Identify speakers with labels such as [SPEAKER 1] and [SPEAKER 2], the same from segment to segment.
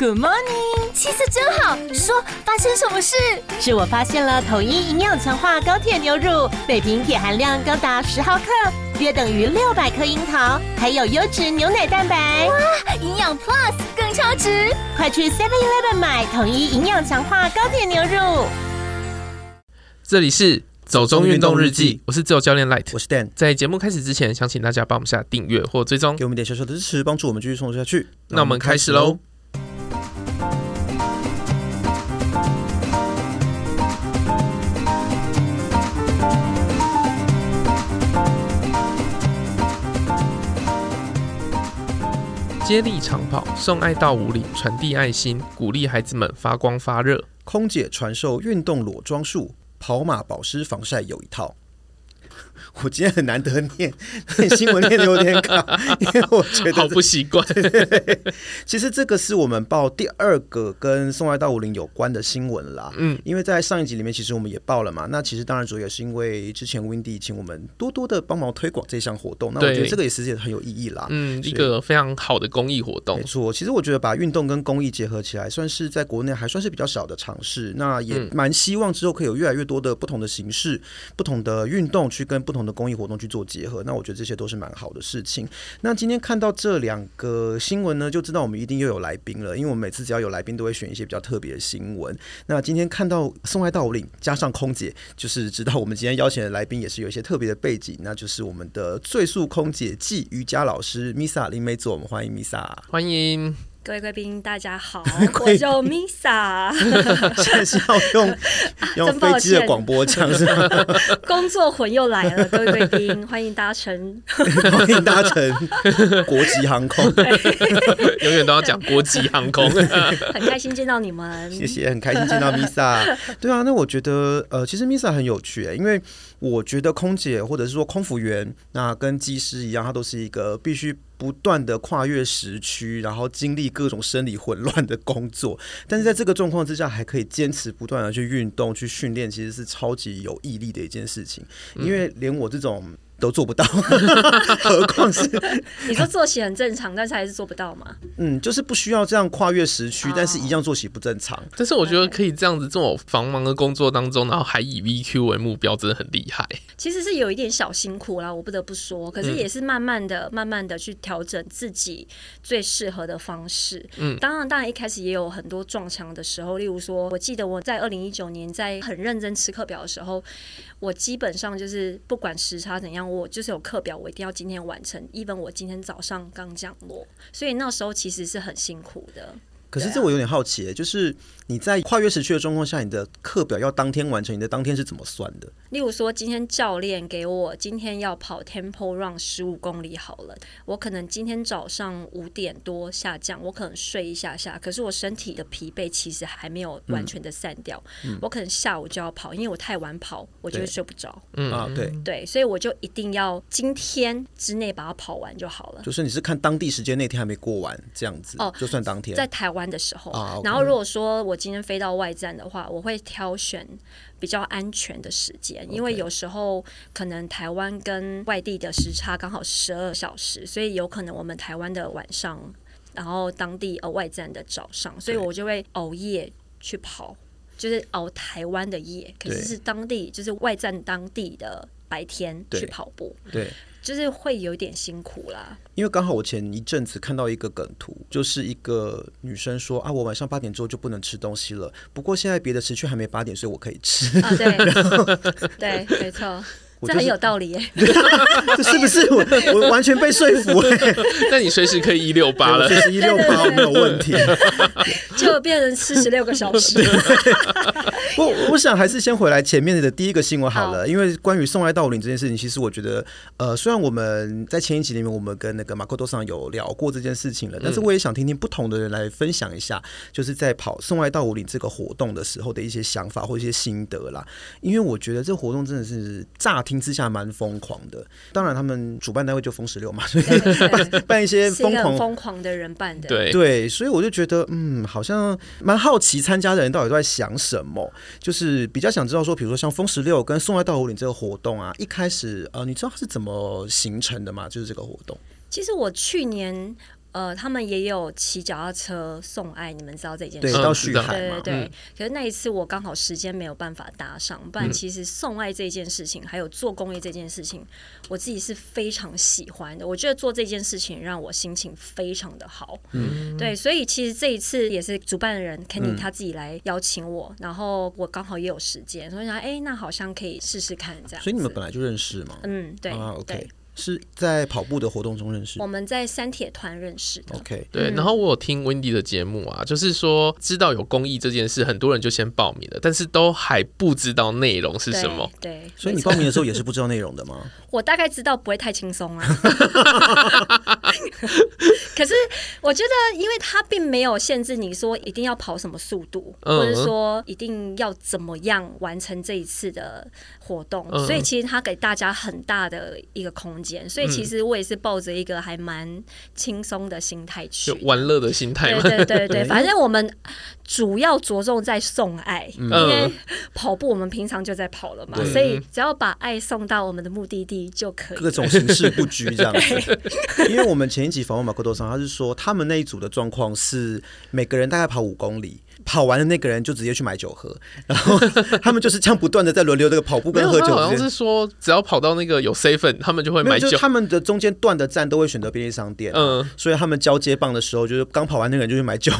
[SPEAKER 1] Good morning，气色真好。说发生什么事？是我发现了统一营养强化高铁牛乳，每瓶铁含量高达十毫克，约等于六百克樱桃，还有优质牛奶蛋白。哇，营养 Plus 更超值！快去 Seven Eleven 买统一营养强化高铁牛乳。
[SPEAKER 2] 这里是。走中运动日记，我是自由教练 Light，
[SPEAKER 3] 我是 Dan。
[SPEAKER 2] 在节目开始之前，想请大家帮我们下订阅或追踪，
[SPEAKER 3] 给我们点小小的支持，帮助我们继续创作下去。
[SPEAKER 2] 那我们开始喽。接力长跑，送爱到五里，传递爱心，鼓励孩子们发光发热。
[SPEAKER 3] 空姐传授运动裸妆术。跑马保湿防晒有一套。我今天很难得念念 新闻念的有点卡，因为我觉得
[SPEAKER 2] 好不习惯。
[SPEAKER 3] 其实这个是我们报第二个跟送爱到武岭有关的新闻啦。嗯，因为在上一集里面，其实我们也报了嘛。那其实当然主要也是因为之前 Windy 请我们多多的帮忙推广这项活动。那我觉得这个也实际很有意义啦。
[SPEAKER 2] 嗯，一个非常好的公益活动。
[SPEAKER 3] 没错，其实我觉得把运动跟公益结合起来，算是在国内还算是比较小的尝试。那也蛮希望之后可以有越来越多的不同的形式、不同的运动去跟不同的公益活动去做结合，那我觉得这些都是蛮好的事情。那今天看到这两个新闻呢，就知道我们一定又有来宾了，因为我们每次只要有来宾，都会选一些比较特别的新闻。那今天看到送爱到武岭加上空姐，就是知道我们今天邀请的来宾也是有一些特别的背景，那就是我们的最速空姐暨瑜伽老师 Misa 林美佐，我们欢迎 Misa，
[SPEAKER 2] 欢迎。
[SPEAKER 4] 各位贵宾，大家好，我叫 Misa。
[SPEAKER 3] 现在是要用 用飞机的广播腔是吗？
[SPEAKER 4] 工作魂又来了，各位贵宾，欢迎搭乘，
[SPEAKER 3] 欢迎搭乘国际航空，
[SPEAKER 2] 永远都要讲国际航空。
[SPEAKER 4] 很开心见到你们，
[SPEAKER 3] 谢谢，很开心见到 Misa。对啊，那我觉得呃，其实 Misa 很有趣，因为我觉得空姐或者是说空服员，那跟机师一样，他都是一个必须。不断的跨越时区，然后经历各种生理混乱的工作，但是在这个状况之下，还可以坚持不断的去运动、去训练，其实是超级有毅力的一件事情。因为连我这种。都做不到，何况是
[SPEAKER 4] 你说作息很正常，但是还是做不到吗？
[SPEAKER 3] 嗯，就是不需要这样跨越时区，但是一样作息不正常。
[SPEAKER 2] 但是我觉得可以这样子，这种繁忙的工作当中，然后还以 VQ 为目标，真的很厉害。
[SPEAKER 4] 其实是有一点小辛苦啦，我不得不说。可是也是慢慢的、慢慢的去调整自己最适合的方式。嗯，当然，当然一开始也有很多撞墙的时候。例如说，我记得我在二零一九年在很认真吃课表的时候，我基本上就是不管时差怎样。我就是有课表，我一定要今天完成。even 我今天早上刚降落，所以那时候其实是很辛苦的。
[SPEAKER 3] 可是这我有点好奇，就是你在跨越时区的状况下，你的课表要当天完成，你的当天是怎么算的？
[SPEAKER 4] 例如说，今天教练给我今天要跑 tempo run 十五公里好了，我可能今天早上五点多下降，我可能睡一下下，可是我身体的疲惫其实还没有完全的散掉，嗯、我可能下午就要跑，因为我太晚跑，我就会睡不着。
[SPEAKER 3] 嗯啊，对。
[SPEAKER 4] 对，所以我就一定要今天之内把它跑完就好了。
[SPEAKER 3] 就是你是看当地时间那天还没过完这样子哦，就算当天。
[SPEAKER 4] 在台湾的时候，啊 okay、然后如果说我今天飞到外站的话，我会挑选。比较安全的时间，因为有时候可能台湾跟外地的时差刚好十二小时，所以有可能我们台湾的晚上，然后当地呃外站的早上，所以我就会熬夜去跑，就是熬台湾的夜，可是是当地就是外站当地的白天去跑步。
[SPEAKER 3] 对。对
[SPEAKER 4] 就是会有点辛苦啦，
[SPEAKER 3] 因为刚好我前一阵子看到一个梗图，就是一个女生说啊，我晚上八点之后就不能吃东西了，不过现在别的时区还没八点，所以我可以吃。
[SPEAKER 4] 啊，对，对，没错。这很有道理耶，
[SPEAKER 3] 这是不是我我完全被说服哎？
[SPEAKER 2] 那你随时可以一六八了，
[SPEAKER 3] 随时一六八没有问题，
[SPEAKER 4] 就变成四十六个小时。
[SPEAKER 3] 我我想还是先回来前面的第一个新闻好了，因为关于送爱到五岭这件事情，其实我觉得呃，虽然我们在前一集里面我们跟那个马可多上有聊过这件事情了，但是我也想听听不同的人来分享一下，就是在跑送爱到五岭这个活动的时候的一些想法或一些心得啦。因为我觉得这个活动真的是乍。听之下蛮疯狂的，当然他们主办单位就风十六嘛，所以 办办一些疯狂
[SPEAKER 4] 疯狂的人办的，
[SPEAKER 2] 对
[SPEAKER 3] 对，所以我就觉得嗯，好像蛮好奇参加的人到底都在想什么，就是比较想知道说，比如说像风十六跟送爱到湖岭这个活动啊，一开始呃，你知道它是怎么形成的吗？就是这个活动，
[SPEAKER 4] 其实我去年。呃，他们也有骑脚踏车送爱，你们知道这件事？
[SPEAKER 3] 对，到旭海
[SPEAKER 4] 对对对。嗯、可是那一次我刚好时间没有办法搭上，不然其实送爱这件事情，嗯、还有做公益这件事情，我自己是非常喜欢的。我觉得做这件事情让我心情非常的好。嗯，对，所以其实这一次也是主办的人 Kenny 他自己来邀请我，嗯、然后我刚好也有时间，所以想，哎、欸，那好像可以试试看这样。
[SPEAKER 3] 所以你们本来就认识吗？
[SPEAKER 4] 嗯，对。
[SPEAKER 3] 啊，OK。是在跑步的活动中认识，
[SPEAKER 4] 我们在三铁团认识的。
[SPEAKER 3] OK，
[SPEAKER 2] 对。然后我有听 Wendy 的节目啊，就是说知道有公益这件事，很多人就先报名了，但是都还不知道内容是什么。
[SPEAKER 4] 对，对，
[SPEAKER 3] 所以你报名的时候也是不知道内容的吗？
[SPEAKER 4] 我大概知道不会太轻松啊。可是我觉得，因为他并没有限制你说一定要跑什么速度，嗯、或者说一定要怎么样完成这一次的活动，嗯、所以其实他给大家很大的一个空间。所以其实我也是抱着一个还蛮轻松的心态去，
[SPEAKER 2] 玩乐的心态。
[SPEAKER 4] 对对对对，反正我们主要着重在送爱，因为跑步我们平常就在跑了嘛，所以只要把爱送到我们的目的地就可以。
[SPEAKER 3] 各种形式不拘这样子。因为我们前一集访问马克多桑，他是说他们那一组的状况是每个人大概跑五公里。跑完的那个人就直接去买酒喝，然后 他们就是这样不断的在轮流这个跑步跟喝酒。
[SPEAKER 2] 好像是说，只要跑到那个有 seven，他们就会买酒。
[SPEAKER 3] 他们的中间断的站都会选择便利商店，嗯，所以他们交接棒的时候，就是刚跑完那个人就去买酒。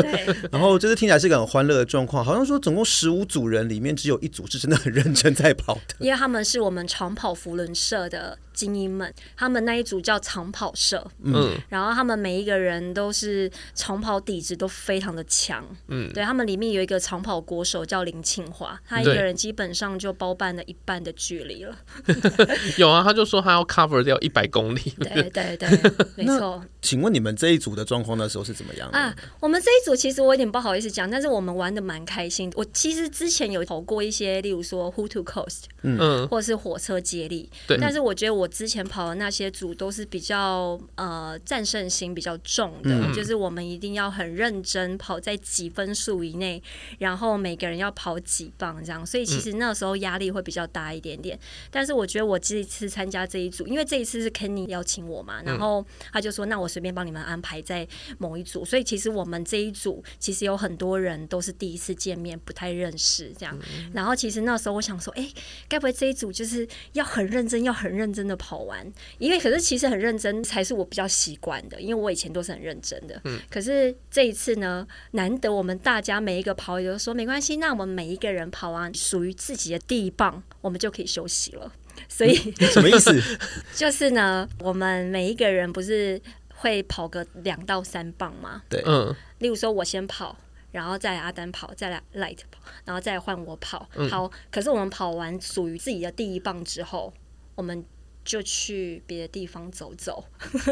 [SPEAKER 3] 然后就是听起来是一个很欢乐的状况，好像说总共十五组人里面只有一组是真的很认真在跑的，
[SPEAKER 4] 因为他们是我们长跑福轮社的。精英们，他们那一组叫长跑社，嗯，然后他们每一个人都是长跑底子都非常的强，嗯，对他们里面有一个长跑国手叫林庆华，他一个人基本上就包办了一半的距离了。
[SPEAKER 2] 有啊，他就说他要 cover 掉一百公里。
[SPEAKER 4] 对对对，没错。
[SPEAKER 3] 请问你们这一组的状况那时候是怎么样
[SPEAKER 4] 啊？我们这一组其实我有点不好意思讲，但是我们玩的蛮开心。我其实之前有跑过一些，例如说 Who to Coast，嗯，或者是火车接力，对，但是我觉得我。我之前跑的那些组都是比较呃战胜心比较重的，嗯、就是我们一定要很认真跑在几分数以内，然后每个人要跑几棒这样，所以其实那时候压力会比较大一点点。嗯、但是我觉得我这一次参加这一组，因为这一次是 Kenny 邀请我嘛，然后他就说那我随便帮你们安排在某一组，所以其实我们这一组其实有很多人都是第一次见面，不太认识这样。然后其实那时候我想说，哎，该不会这一组就是要很认真，要很认真的。跑完，因为可是其实很认真才是我比较习惯的，因为我以前都是很认真的。嗯，可是这一次呢，难得我们大家每一个跑友都说没关系，那我们每一个人跑完属于自己的第一棒，我们就可以休息了。所以、
[SPEAKER 3] 嗯、什么意思？
[SPEAKER 4] 就是呢，我们每一个人不是会跑个两到三棒吗？
[SPEAKER 3] 对，嗯。
[SPEAKER 4] 例如说，我先跑，然后再来阿丹跑，再来 Light 跑，然后再换我跑。嗯、好，可是我们跑完属于自己的第一棒之后，我们。就去别的地方走走。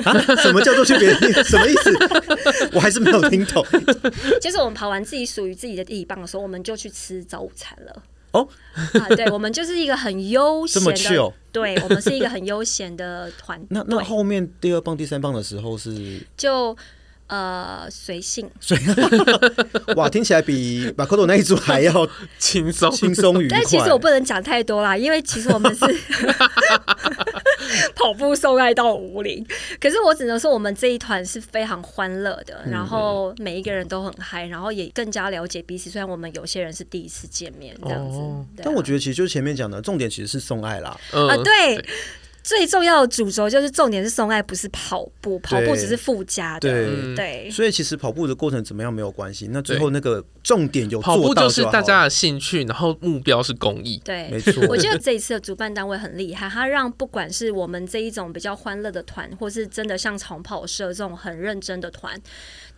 [SPEAKER 3] 啊？什么叫做去别的地方？什么意思？我还是没有听懂。
[SPEAKER 4] 就是我们跑完自己属于自己的第一棒的时候，我们就去吃早午餐了。哦，啊，对，我们就是一个很悠闲的，哦、对，我们是一个很悠闲的团队。
[SPEAKER 3] 那那后面第二棒、第三棒的时候是
[SPEAKER 4] 就。呃，随性，随
[SPEAKER 3] 哇，听起来比马可多那一组还要轻松 轻松愉快。
[SPEAKER 4] 但其实我不能讲太多啦，因为其实我们是 跑步送爱到五零。可是我只能说，我们这一团是非常欢乐的，然后每一个人都很嗨，然后也更加了解彼此。虽然我们有些人是第一次见面，这样子，
[SPEAKER 3] 哦啊、但我觉得其实就是前面讲的重点，其实是送爱啦。啊、
[SPEAKER 4] 呃，对。对最重要的主轴就是重点是送爱，不是跑步，跑步只是附加的。对，对，
[SPEAKER 3] 所以其实跑步的过程怎么样没有关系，那最后那个重点有
[SPEAKER 2] 跑步就是大家的兴趣，然后目标是公益。
[SPEAKER 4] 对，
[SPEAKER 3] 没错。
[SPEAKER 4] 我觉得这一次的主办单位很厉害，他让不管是我们这一种比较欢乐的团，或是真的像长跑社这种很认真的团。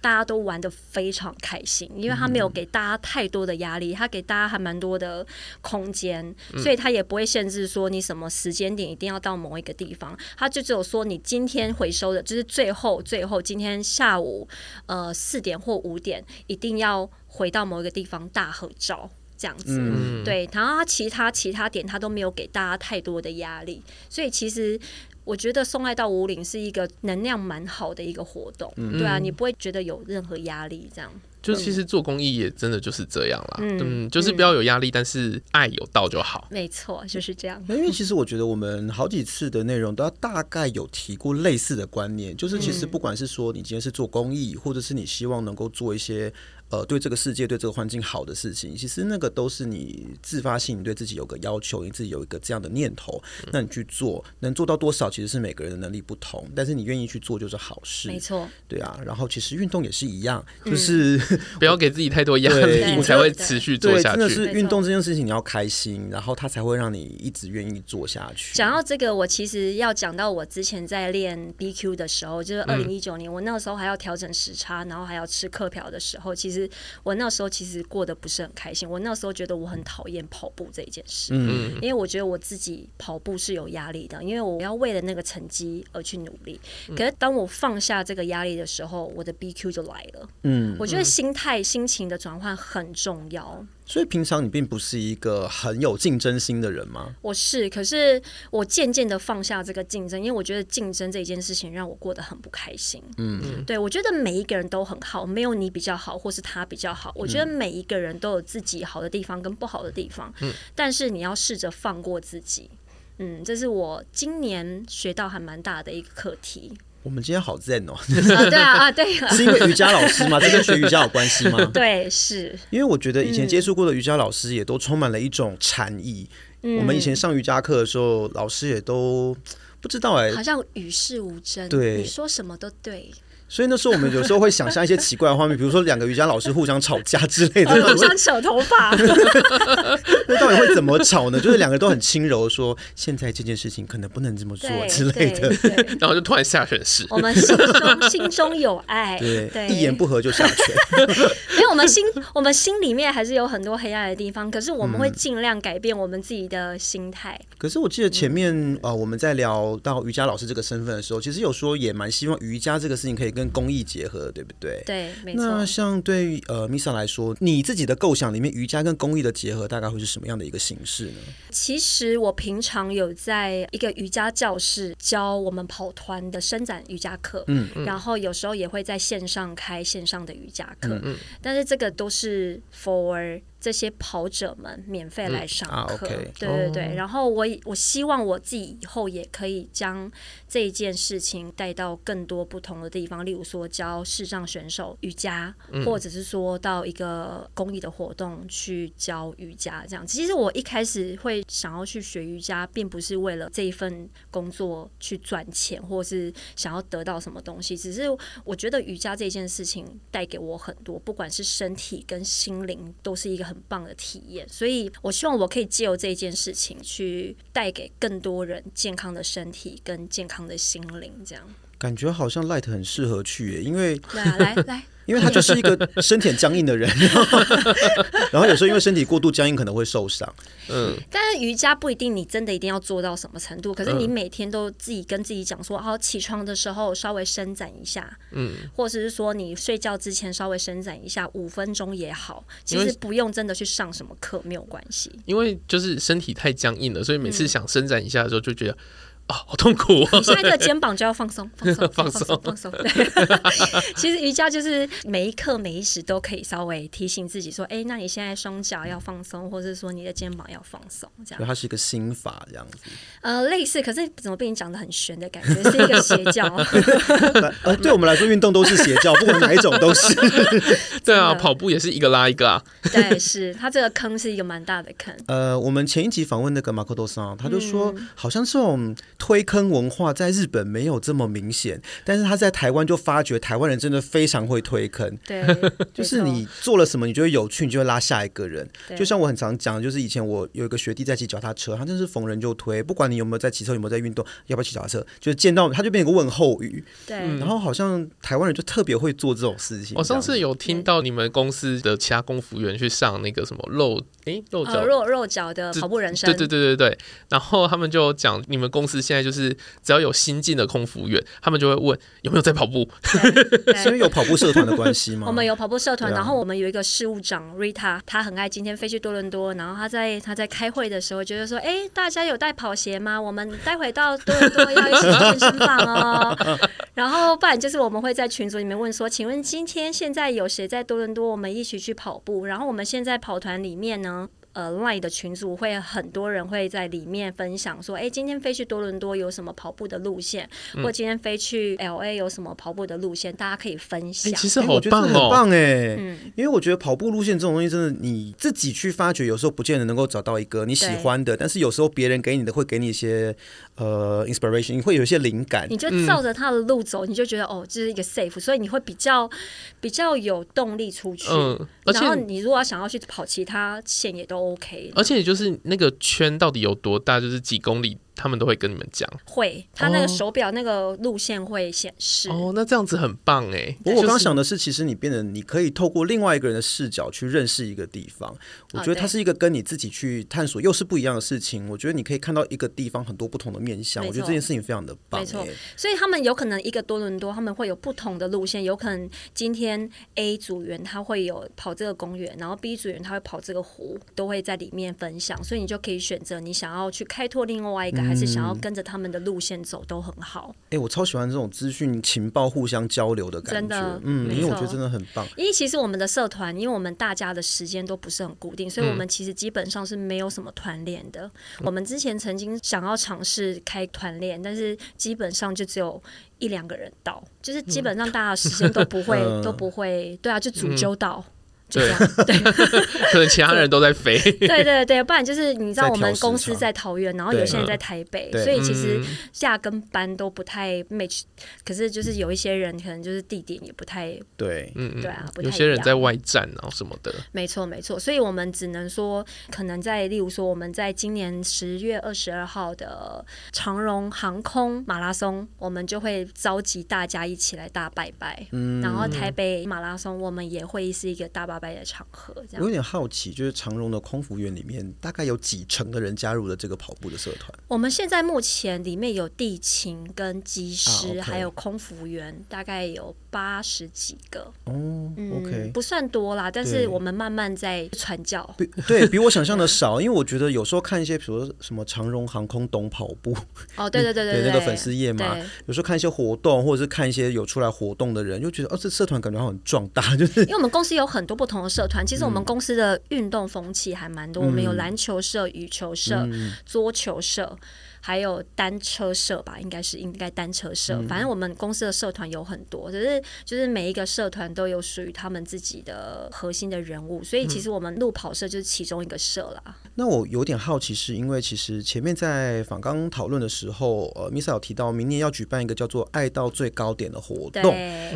[SPEAKER 4] 大家都玩的非常开心，因为他没有给大家太多的压力，他给大家还蛮多的空间，所以他也不会限制说你什么时间点一定要到某一个地方，他就只有说你今天回收的，就是最后最后今天下午呃四点或五点一定要回到某一个地方大合照这样子，对，然后他其他其他点他都没有给大家太多的压力，所以其实。我觉得送爱到武岭是一个能量蛮好的一个活动，嗯、对啊，你不会觉得有任何压力这样。
[SPEAKER 2] 就其实做公益也真的就是这样啦，嗯，就是不要有压力，但是爱有到就好。
[SPEAKER 4] 没错，就是这样。
[SPEAKER 3] 因为其实我觉得我们好几次的内容都要大概有提过类似的观念，就是其实不管是说你今天是做公益，或者是你希望能够做一些。呃，对这个世界、对这个环境好的事情，其实那个都是你自发性，你对自己有个要求，你自己有一个这样的念头，那你去做，能做到多少，其实是每个人的能力不同，但是你愿意去做就是好事，
[SPEAKER 4] 没错，
[SPEAKER 3] 对啊。然后其实运动也是一样，就是、嗯、
[SPEAKER 2] 不要给自己太多压力，你才会持续做下去。
[SPEAKER 3] 真的是运动这件事情，你要开心，然后它才会让你一直愿意做下去。
[SPEAKER 4] 讲到这个，我其实要讲到我之前在练 BQ 的时候，就是二零一九年，我那个时候还要调整时差，然后还要吃课表的时候，其实我那时候。时候其实过得不是很开心，我那时候觉得我很讨厌跑步这一件事，嗯，因为我觉得我自己跑步是有压力的，因为我要为了那个成绩而去努力。可是当我放下这个压力的时候，我的 BQ 就来了，嗯，我觉得心态、心情的转换很重要。
[SPEAKER 3] 所以平常你并不是一个很有竞争心的人吗？
[SPEAKER 4] 我是，可是我渐渐的放下这个竞争，因为我觉得竞争这件事情让我过得很不开心。嗯，对，我觉得每一个人都很好，没有你比较好，或是他比较好。我觉得每一个人都有自己好的地方跟不好的地方。嗯，但是你要试着放过自己。嗯，这是我今年学到还蛮大的一个课题。
[SPEAKER 3] 我们今天好 zen 哦、
[SPEAKER 4] 啊，对啊啊，对，
[SPEAKER 3] 是因为瑜伽老师吗？这跟学瑜伽有关系吗？
[SPEAKER 4] 对，是
[SPEAKER 3] 因为我觉得以前接触过的瑜伽老师也都充满了一种禅意。嗯、我们以前上瑜伽课的时候，老师也都不知道哎、欸，
[SPEAKER 4] 好像与世无争，
[SPEAKER 3] 对，
[SPEAKER 4] 你说什么都对。
[SPEAKER 3] 所以那时候我们有时候会想象一些奇怪的画面，比如说两个瑜伽老师互相吵架之类的，
[SPEAKER 4] 互相扯头发。
[SPEAKER 3] 那到底会怎么吵呢？就是两个人都很轻柔，说现在这件事情可能不能这么做之类的，
[SPEAKER 2] 然后就突然下拳式。
[SPEAKER 4] 我们心中心中有爱，
[SPEAKER 3] 对，对一言不合就下拳。
[SPEAKER 4] 因为我们心我们心里面还是有很多黑暗的地方，可是我们会尽量改变我们自己的心态。嗯、
[SPEAKER 3] 可是我记得前面啊、呃，我们在聊到瑜伽老师这个身份的时候，其实有说也蛮希望瑜伽这个事情可以跟公益结合，对不对？
[SPEAKER 4] 对，没错。
[SPEAKER 3] 那像对于呃 Misa 来说，你自己的构想里面，瑜伽跟公益的结合大概会是什么样的一个形式呢？
[SPEAKER 4] 其实我平常有在一个瑜伽教室教我们跑团的伸展瑜伽课，嗯，然后有时候也会在线上开线上的瑜伽课，嗯，嗯，但是这个都是 for 这些跑者们免费来上课，嗯啊 okay、对对对。然后我我希望我自己以后也可以将这一件事情带到更多不同的地方，例如说教视障选手瑜伽，嗯、或者是说到一个公益的活动去教瑜伽。这样，其实我一开始会想要去学瑜伽，并不是为了这一份工作去赚钱，或是想要得到什么东西，只是我觉得瑜伽这件事情带给我很多，不管是身体跟心灵，都是一个很。棒的体验，所以我希望我可以借由这件事情去带给更多人健康的身体跟健康的心灵，这样
[SPEAKER 3] 感觉好像 Light 很适合去耶，因为
[SPEAKER 4] 对啊，来来。
[SPEAKER 3] 因为他就是一个身体很僵硬的人，然后有时候因为身体过度僵硬可能会受伤。
[SPEAKER 2] 嗯，
[SPEAKER 4] 但是瑜伽不一定你真的一定要做到什么程度，可是你每天都自己跟自己讲说，好，起床的时候稍微伸展一下，嗯，或者是说你睡觉之前稍微伸展一下五分钟也好，其实不用真的去上什么课没有关系。
[SPEAKER 2] 因为就是身体太僵硬了，所以每次想伸展一下的时候就觉得。啊、哦，好痛苦、哦！
[SPEAKER 4] 你现在这个肩膀就要放松，放松，放松，放松。对，其实瑜伽就是每一刻每一时都可以稍微提醒自己说，哎、欸，那你现在双脚要放松，或者说你的肩膀要放松，这样。
[SPEAKER 3] 它是一个心法这样子。
[SPEAKER 4] 呃，类似，可是怎么被你讲的很玄的感觉，是一个邪教。
[SPEAKER 3] 呃，对我们来说，运动都是邪教，不管哪一种都是。
[SPEAKER 2] 对啊，跑步也是一个拉一个啊。
[SPEAKER 4] 对，是它这个坑是一个蛮大的坑。
[SPEAKER 3] 呃，我们前一集访问那个马可多桑，他就说，嗯、好像这种。推坑文化在日本没有这么明显，但是他在台湾就发觉台湾人真的非常会推坑。
[SPEAKER 4] 对，
[SPEAKER 3] 就是你做了什么，你觉得有趣，你就会拉下一个人。就像我很常讲，就是以前我有一个学弟在骑脚踏车，他真是逢人就推，不管你有没有在骑车，有没有在运动，要不要骑脚踏车，就是见到他就变一个问候语。
[SPEAKER 4] 对，
[SPEAKER 3] 然后好像台湾人就特别会做这种事情。
[SPEAKER 2] 我上次有听到你们公司的其他公服员去上那个什么露诶露脚
[SPEAKER 4] 肉肉脚的跑步人生，
[SPEAKER 2] 对对对对对，然后他们就讲你们公司。现在就是只要有新进的空服员，他们就会问有没有在跑步，
[SPEAKER 3] 是因为有跑步社团的关系吗？
[SPEAKER 4] 我们有跑步社团，然后我们有一个事务长 Rita，她很爱今天飞去多伦多，然后她在她在开会的时候觉得说，哎、欸，大家有带跑鞋吗？我们待会到多伦多要一起去健身房哦。然后不然就是我们会在群组里面问说，请问今天现在有谁在多伦多？我们一起去跑步。然后我们现在跑团里面呢？呃，Line 的群组会很多人会在里面分享说，哎，今天飞去多伦多有什么跑步的路线，嗯、或今天飞去 LA 有什么跑步的路线，大家可以分享。
[SPEAKER 2] 其实好棒哦，
[SPEAKER 3] 很棒哎，嗯，因为我觉得跑步路线这种东西，真的你自己去发掘，有时候不见得能够找到一个你喜欢的，但是有时候别人给你的会给你一些呃 inspiration，你会有一些灵感，
[SPEAKER 4] 你就照着他的路走，嗯、你就觉得哦，这是一个 safe，所以你会比较比较有动力出去。嗯，然后你如果要想要去跑其他线，也都。OK，
[SPEAKER 2] 而且就是那个圈到底有多大，就是几公里。他们都会跟你们讲，
[SPEAKER 4] 会，他那个手表那个路线会显示。
[SPEAKER 2] 哦，那这样子很棒哎。
[SPEAKER 3] 不过我刚想的是，其实你变得你可以透过另外一个人的视角去认识一个地方。我觉得它是一个跟你自己去探索又是不一样的事情。我觉得你可以看到一个地方很多不同的面向。我觉得这件事情非常的棒。没错，
[SPEAKER 4] 所以他们有可能一个多伦多，他们会有不同的路线。有可能今天 A 组员他会有跑这个公园，然后 B 组员他会跑这个湖，都会在里面分享。所以你就可以选择你想要去开拓另外一个。还是想要跟着他们的路线走都很好。
[SPEAKER 3] 哎、欸，我超喜欢这种资讯情报互相交流的感觉。
[SPEAKER 4] 真的，
[SPEAKER 3] 嗯，因为我觉得真的很棒。
[SPEAKER 4] 因为其实我们的社团，因为我们大家的时间都不是很固定，所以我们其实基本上是没有什么团练的。嗯、我们之前曾经想要尝试开团练，但是基本上就只有一两个人到，就是基本上大家的时间都不会、嗯、都不会，对啊，就主揪到。嗯就这样，对，
[SPEAKER 2] 可能其他人都在飞。
[SPEAKER 4] 对对对，不然就是你知道，我们公司在桃园，然后有些人在台北，所以其实下跟班都不太 match。可是就是有一些人可能就是地点也不太
[SPEAKER 3] 对，
[SPEAKER 2] 嗯
[SPEAKER 4] 对啊，
[SPEAKER 2] 有些人在外站然后什么的。
[SPEAKER 4] 没错没错，所以我们只能说，可能在例如说，我们在今年十月二十二号的长荣航空马拉松，我们就会召集大家一起来大拜拜。嗯，然后台北马拉松，我们也会是一个大拜。白的场合，这样。
[SPEAKER 3] 我有点好奇，就是长荣的空服员里面，大概有几成的人加入了这个跑步的社团？
[SPEAKER 4] 我们现在目前里面有地勤跟机师，啊 okay、还有空服员，大概有八十几个。
[SPEAKER 3] 哦、嗯、，OK，
[SPEAKER 4] 不算多啦，但是我们慢慢在传教。
[SPEAKER 3] 对，对比我想象的少，因为我觉得有时候看一些，比如说什么长荣航空懂跑步，
[SPEAKER 4] 哦，对对对对，
[SPEAKER 3] 对，那个粉丝页嘛，有时候看一些活动，或者是看一些有出来活动的人，就觉得哦，这社团感觉很壮大，就是
[SPEAKER 4] 因为我们公司有很多不。不同的社团，其实我们公司的运动风气还蛮多。嗯、我们有篮球社、羽球社、嗯、桌球社。还有单车社吧，应该是应该单车社。反正我们公司的社团有很多，只是就是每一个社团都有属于他们自己的核心的人物，所以其实我们路跑社就是其中一个社啦。
[SPEAKER 3] 那我有点好奇，是因为其实前面在访刚讨论的时候，呃，Misa 有提到明年要举办一个叫做“爱到最高点”的活动。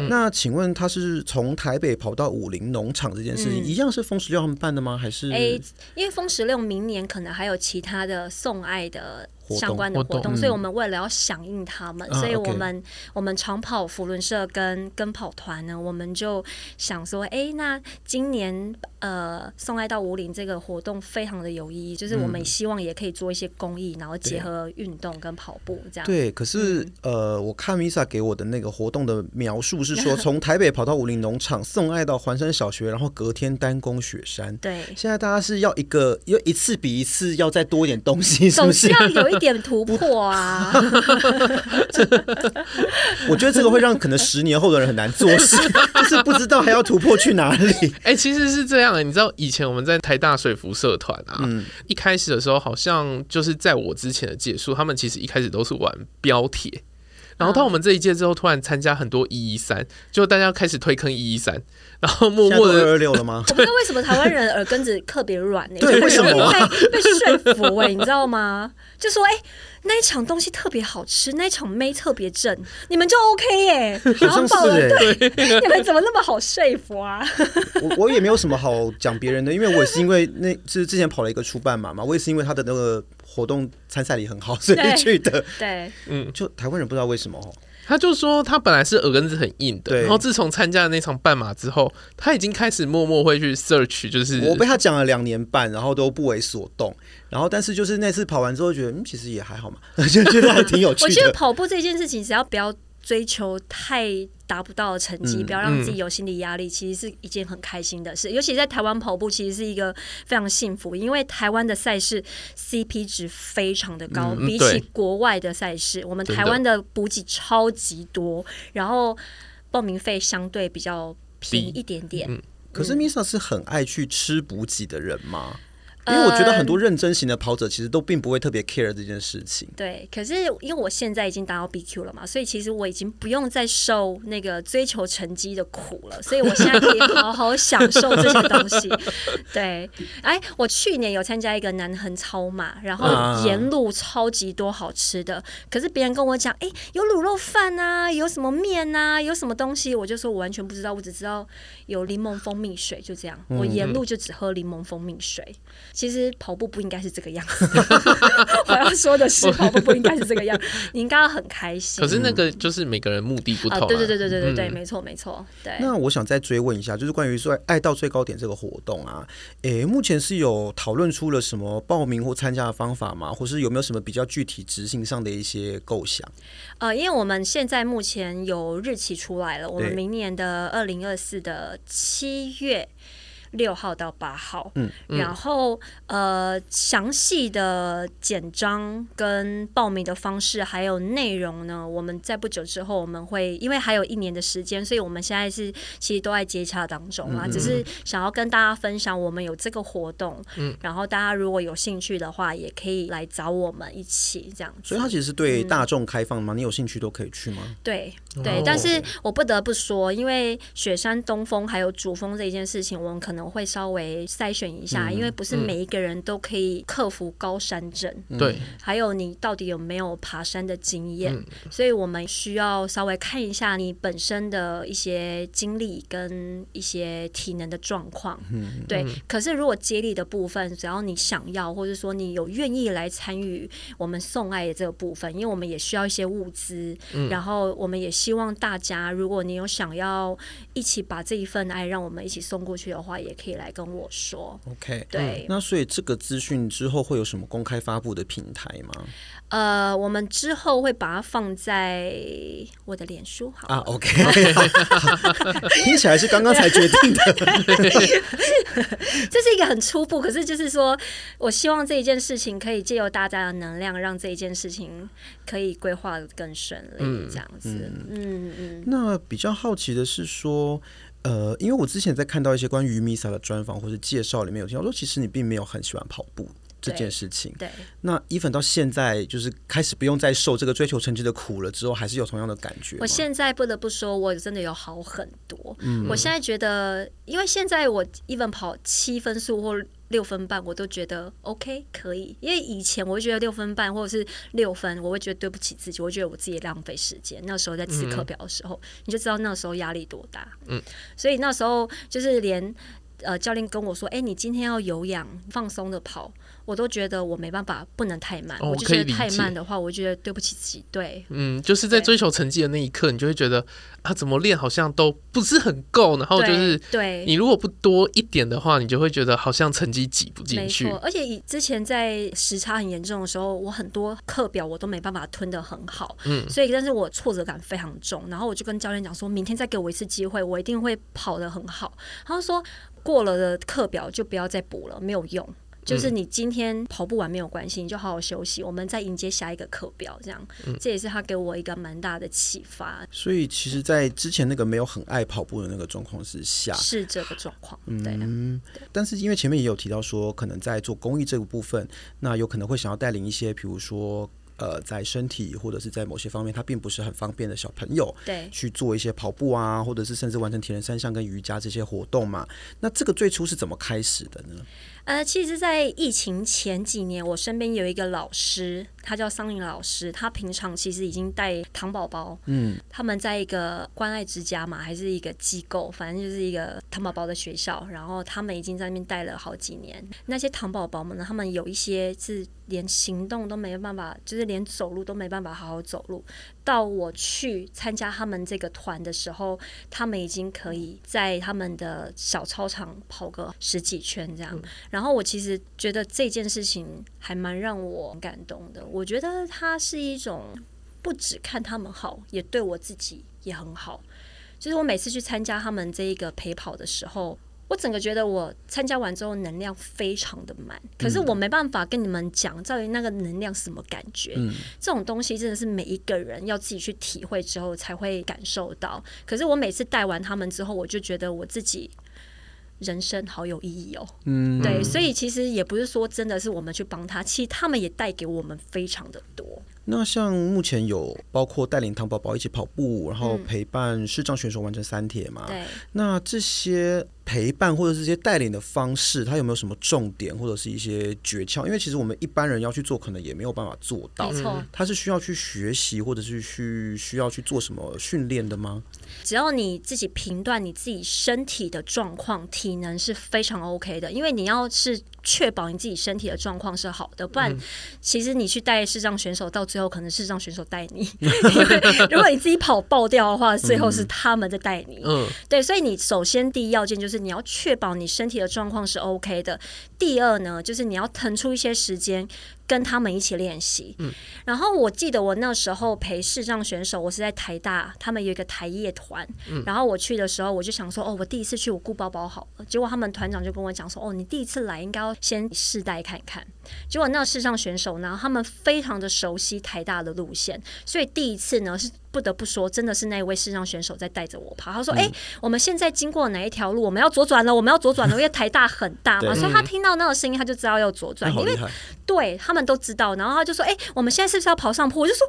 [SPEAKER 3] 那请问他是从台北跑到武林农场这件事情，嗯、一样是风十六他们办的吗？还是？
[SPEAKER 4] 哎，因为风十六明年可能还有其他的送爱的。相关的活动，所以我们为了要响应他们，所以我们我们长跑扶轮社跟跟跑团呢，我们就想说，哎，那今年呃送爱到武林这个活动非常的有意义，就是我们希望也可以做一些公益，然后结合运动跟跑步这样。
[SPEAKER 3] 对，可是呃，我看 Misa 给我的那个活动的描述是说，从台北跑到武林农场，送爱到环山小学，然后隔天单攻雪山。
[SPEAKER 4] 对，
[SPEAKER 3] 现在大家是要一个，要一次比一次要再多一点东西，是不是？
[SPEAKER 4] 总是要有一。点突破啊！
[SPEAKER 3] 我觉得这个会让可能十年后的人很难做事，就是不知道还要突破去哪里。
[SPEAKER 2] 哎、欸，其实是这样的、欸，你知道以前我们在台大水服社团啊，嗯、一开始的时候好像就是在我之前的结束，他们其实一开始都是玩标铁。然后到我们这一届之后，突然参加很多一一三，就大家开始推坑一一三，然后默默的
[SPEAKER 3] 二二六了吗？
[SPEAKER 4] 我不知道为什么台湾人耳根子特别软呢？
[SPEAKER 3] 对，为什么、啊、
[SPEAKER 4] 被被说服哎、欸，你知道吗？就说哎、欸，那一场东西特别好吃，那一场妹特别正，你们就 OK 哎、欸，然后爆了，对，你们怎么那么好说服啊？
[SPEAKER 3] 我我也没有什么好讲别人的，因为我也是因为那是之前跑了一个初半马嘛，我也是因为他的那个。活动参赛力很好，所以去的。
[SPEAKER 4] 对，
[SPEAKER 3] 嗯，就台湾人不知道为什么哦，
[SPEAKER 2] 他就说他本来是耳根子很硬的，
[SPEAKER 3] 对
[SPEAKER 2] 然后自从参加了那场半马之后，他已经开始默默会去 search，就是
[SPEAKER 3] 我被他讲了两年半，然后都不为所动。然后，但是就是那次跑完之后，觉得嗯，其实也还好嘛，就觉得还挺有趣的。
[SPEAKER 4] 我觉得跑步这件事情，只要不要追求太达不到的成绩，嗯、不要让自己有心理压力，嗯、其实是一件很开心的事。尤其在台湾跑步，其实是一个非常幸福，因为台湾的赛事 CP 值非常的高，嗯、比起国外的赛事，我们台湾的补给超级多，然后报名费相对比较便宜一点点。嗯、
[SPEAKER 3] 可是 Misa 是很爱去吃补给的人吗？因为我觉得很多认真型的跑者其实都并不会特别 care 这件事情。
[SPEAKER 4] 对，可是因为我现在已经达到 BQ 了嘛，所以其实我已经不用再受那个追求成绩的苦了，所以我现在可以好好享受这些东西。对，哎，我去年有参加一个南横超马，然后沿路超级多好吃的，可是别人跟我讲，哎，有卤肉饭啊，有什么面啊，有什么东西，我就说我完全不知道，我只知道有柠檬蜂蜜水，就这样，我沿路就只喝柠檬蜂蜜水。其实跑步不应该是这个样子，我要说的是，跑步不应该是这个样，你应该要很开心。
[SPEAKER 2] 可是那个就是每个人目的不同，啊，
[SPEAKER 4] 对对对对对对对，嗯、没错没错。对，
[SPEAKER 3] 那我想再追问一下，就是关于说爱到最高点这个活动啊，诶，目前是有讨论出了什么报名或参加的方法吗？或是有没有什么比较具体执行上的一些构想？
[SPEAKER 4] 呃，因为我们现在目前有日期出来了，我们明年的二零二四的七月。六号到八号，嗯，然后呃，详细的简章跟报名的方式还有内容呢，我们在不久之后我们会，因为还有一年的时间，所以我们现在是其实都在接洽当中啊，嗯、只是想要跟大家分享我们有这个活动，嗯，然后大家如果有兴趣的话，也可以来找我们一起这样子。
[SPEAKER 3] 所以它其实是对大众开放吗？嗯、你有兴趣都可以去吗？
[SPEAKER 4] 对对，哦、但是我不得不说，因为雪山东风还有主峰这一件事情，我们可能。会稍微筛选一下，因为不是每一个人都可以克服高山症。对，还有你到底有没有爬山的经验？所以我们需要稍微看一下你本身的一些经历跟一些体能的状况。对。可是如果接力的部分，只要你想要，或者说你有愿意来参与我们送爱的这个部分，因为我们也需要一些物资。然后我们也希望大家，如果你有想要一起把这一份爱让我们一起送过去的话，也。可以来跟我说
[SPEAKER 3] ，OK，
[SPEAKER 4] 对。
[SPEAKER 3] 那所以这个资讯之后会有什么公开发布的平台吗？
[SPEAKER 4] 呃，我们之后会把它放在我的脸书，好
[SPEAKER 3] 啊，OK。听起来是刚刚才决定的，
[SPEAKER 4] 这是一个很初步，可是就是说我希望这一件事情可以借由大家的能量，让这一件事情可以规划得更顺利，嗯、这样子。嗯嗯。嗯嗯，
[SPEAKER 3] 那比较好奇的是说。呃，因为我之前在看到一些关于 Misa 的专访或者介绍里面有听到说，其实你并没有很喜欢跑步这件事情。对。对，那 Even 到现在就是开始不用再受这个追求成绩的苦了之后，还是有同样的感觉。
[SPEAKER 4] 我现在不得不说，我真的有好很多。嗯。我现在觉得，因为现在我 Even 跑七分速或。六分半我都觉得 OK 可以，因为以前我会觉得六分半或者是六分，我会觉得对不起自己，我会觉得我自己浪费时间。那时候在吃课表的时候，嗯、你就知道那时候压力多大。嗯，所以那时候就是连呃教练跟我说：“哎、欸，你今天要有氧放松的跑。”我都觉得我没办法，不能太慢。哦、我就觉得太慢的话，我觉得对不起自己。对，
[SPEAKER 2] 嗯，就是在追求成绩的那一刻，你就会觉得啊，怎么练好像都不是很够。然后就是，对，你如果不多一点的话，你就会觉得好像成绩挤不进去。
[SPEAKER 4] 没错，而且以之前在时差很严重的时候，我很多课表我都没办法吞的很好。嗯，所以但是我挫折感非常重。然后我就跟教练讲说，明天再给我一次机会，我一定会跑得很好。他说过了的课表就不要再补了，没有用。就是你今天跑不完没有关系，你就好好休息，我们再迎接下一个课表。这样，嗯、这也是他给我一个蛮大的启发。
[SPEAKER 3] 所以，其实，在之前那个没有很爱跑步的那个状况之下，
[SPEAKER 4] 是这个状况。对，
[SPEAKER 3] 嗯。但是，因为前面也有提到说，可能在做公益这个部分，那有可能会想要带领一些，比如说。呃，在身体或者是在某些方面，他并不是很方便的小朋友，对，去做一些跑步啊，或者是甚至完成铁人三项跟瑜伽这些活动嘛。那这个最初是怎么开始的呢？
[SPEAKER 4] 呃，其实，在疫情前几年，我身边有一个老师，他叫桑林老师，他平常其实已经带糖宝宝，嗯，他们在一个关爱之家嘛，还是一个机构，反正就是一个糖宝宝的学校，然后他们已经在那边带了好几年。那些糖宝宝们呢，他们有一些是连行动都没办法，就是连走路都没办法好好走路。到我去参加他们这个团的时候，他们已经可以在他们的小操场跑个十几圈这样。嗯然后我其实觉得这件事情还蛮让我感动的。我觉得它是一种不只看他们好，也对我自己也很好。就是我每次去参加他们这一个陪跑的时候，我整个觉得我参加完之后能量非常的满。可是我没办法跟你们讲到底那个能量什么感觉。嗯，这种东西真的是每一个人要自己去体会之后才会感受到。可是我每次带完他们之后，我就觉得我自己。人生好有意义哦，嗯，对，所以其实也不是说真的是我们去帮他，其实他们也带给我们非常的多。
[SPEAKER 3] 那像目前有包括带领糖宝宝一起跑步，然后陪伴视障选手完成三铁嘛？对，那这些。陪伴或者这些带领的方式，它有没有什么重点或者是一些诀窍？因为其实我们一般人要去做，可能也没有办法做到。没错，它是需要去学习，或者是去需要去做什么训练的吗？
[SPEAKER 4] 只要你自己评断你自己身体的状况，体能是非常 OK 的。因为你要是确保你自己身体的状况是好的，不然其实你去带视障选手，到最后可能是让选手带你。如果你自己跑爆掉的话，最后是他们在带你。嗯，对，所以你首先第一要件就是。你要确保你身体的状况是 OK 的。第二呢，就是你要腾出一些时间。跟他们一起练习，嗯，然后我记得我那时候陪视障选手，我是在台大，他们有一个台业团，嗯，然后我去的时候，我就想说，哦，我第一次去，我顾包包好了。结果他们团长就跟我讲说，哦，你第一次来，应该要先试戴看看。结果那个视障选手呢，他们非常的熟悉台大的路线，所以第一次呢是不得不说，真的是那位视障选手在带着我跑。他说，哎，嗯，我们现在经过哪一条路？我们要左转了，我们要左转了，因为台大很大嘛，所以他听到那个声音，他就知道要左转，因为对他们。都知道，然后他就说：“哎、欸，我们现在是不是要跑上坡？”我就说：“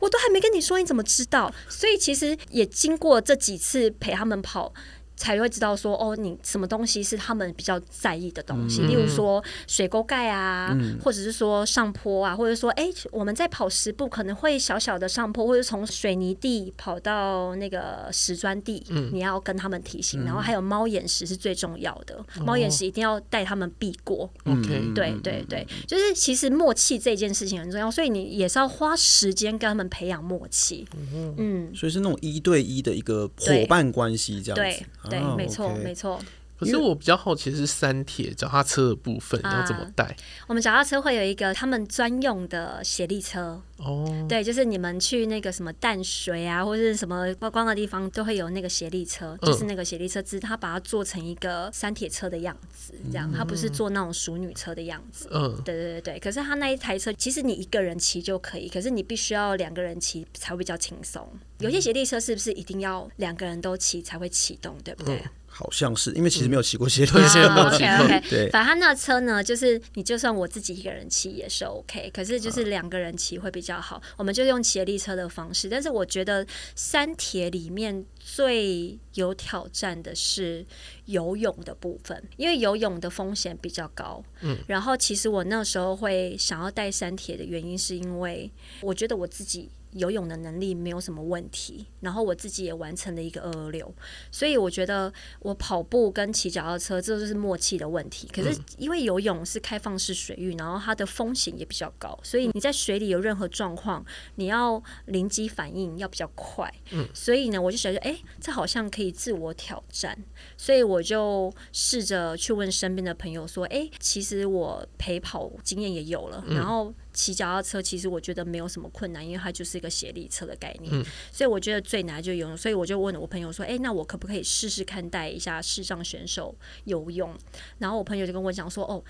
[SPEAKER 4] 我都还没跟你说，你怎么知道？”所以其实也经过这几次陪他们跑。才会知道说哦，你什么东西是他们比较在意的东西，嗯、例如说水沟盖啊，嗯、或者是说上坡啊，或者说哎，我们在跑十步可能会小小的上坡，或者从水泥地跑到那个石砖地，嗯、你要跟他们提醒。嗯、然后还有猫眼石是最重要的，嗯、猫眼石一定要带他们避过。OK，对对对，就是其实默契这件事情很重要，所以你也是要花时间跟他们培养默契。嗯，嗯，
[SPEAKER 3] 所以是那种一对一的一个伙伴关系这样子。
[SPEAKER 4] 对。对，没错，没错。
[SPEAKER 2] 可是我比较好奇的是三铁脚踏车的部分要怎么带？啊？
[SPEAKER 4] 我们脚踏车会有一个他们专用的斜力车哦，对，就是你们去那个什么淡水啊，或者是什么观光的地方，都会有那个斜力车，嗯、就是那个斜力车，只是他把它做成一个三铁车的样子，这样，它不是做那种熟女车的样子。嗯，对对对对。可是他那一台车，其实你一个人骑就可以，可是你必须要两个人骑才会比较轻松。有些斜力车是不是一定要两个人都骑才会启动，对不对？嗯
[SPEAKER 3] 好像是，因为其实没有骑过协力车。
[SPEAKER 4] OK OK，对，反正他那车呢，就是你就算我自己一个人骑也是 OK，可是就是两个人骑会比较好。我们就用协力车的方式，但是我觉得三铁里面最有挑战的是游泳的部分，因为游泳的风险比较高。嗯，然后其实我那时候会想要带三铁的原因，是因为我觉得我自己。游泳的能力没有什么问题，然后我自己也完成了一个二二六，所以我觉得我跑步跟骑脚踏车这就是默契的问题。可是因为游泳是开放式水域，然后它的风险也比较高，所以你在水里有任何状况，你要临机反应要比较快。嗯，所以呢，我就想说，哎，这好像可以自我挑战，所以我就试着去问身边的朋友说，哎，其实我陪跑经验也有了，然后。骑脚踏车其实我觉得没有什么困难，因为它就是一个协力车的概念，嗯、所以我觉得最难就游泳。所以我就问了我朋友说：“哎，那我可不可以试试看带一下视障选手游泳？”然后我朋友就跟我讲说：“哦，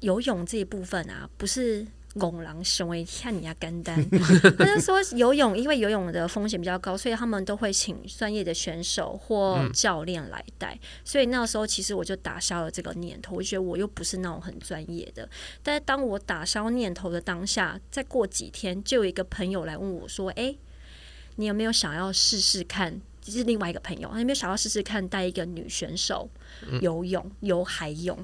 [SPEAKER 4] 游泳这一部分啊，不是。”拱狼雄为看你要干单，他就说游泳，因为游泳的风险比较高，所以他们都会请专业的选手或教练来带。嗯、所以那时候其实我就打消了这个念头，我觉得我又不是那种很专业的。但是当我打消念头的当下，再过几天就有一个朋友来问我说：“哎，你有没有想要试试看就是另外一个朋友，有没有想要试试看带一个女选手游泳、嗯、游海泳？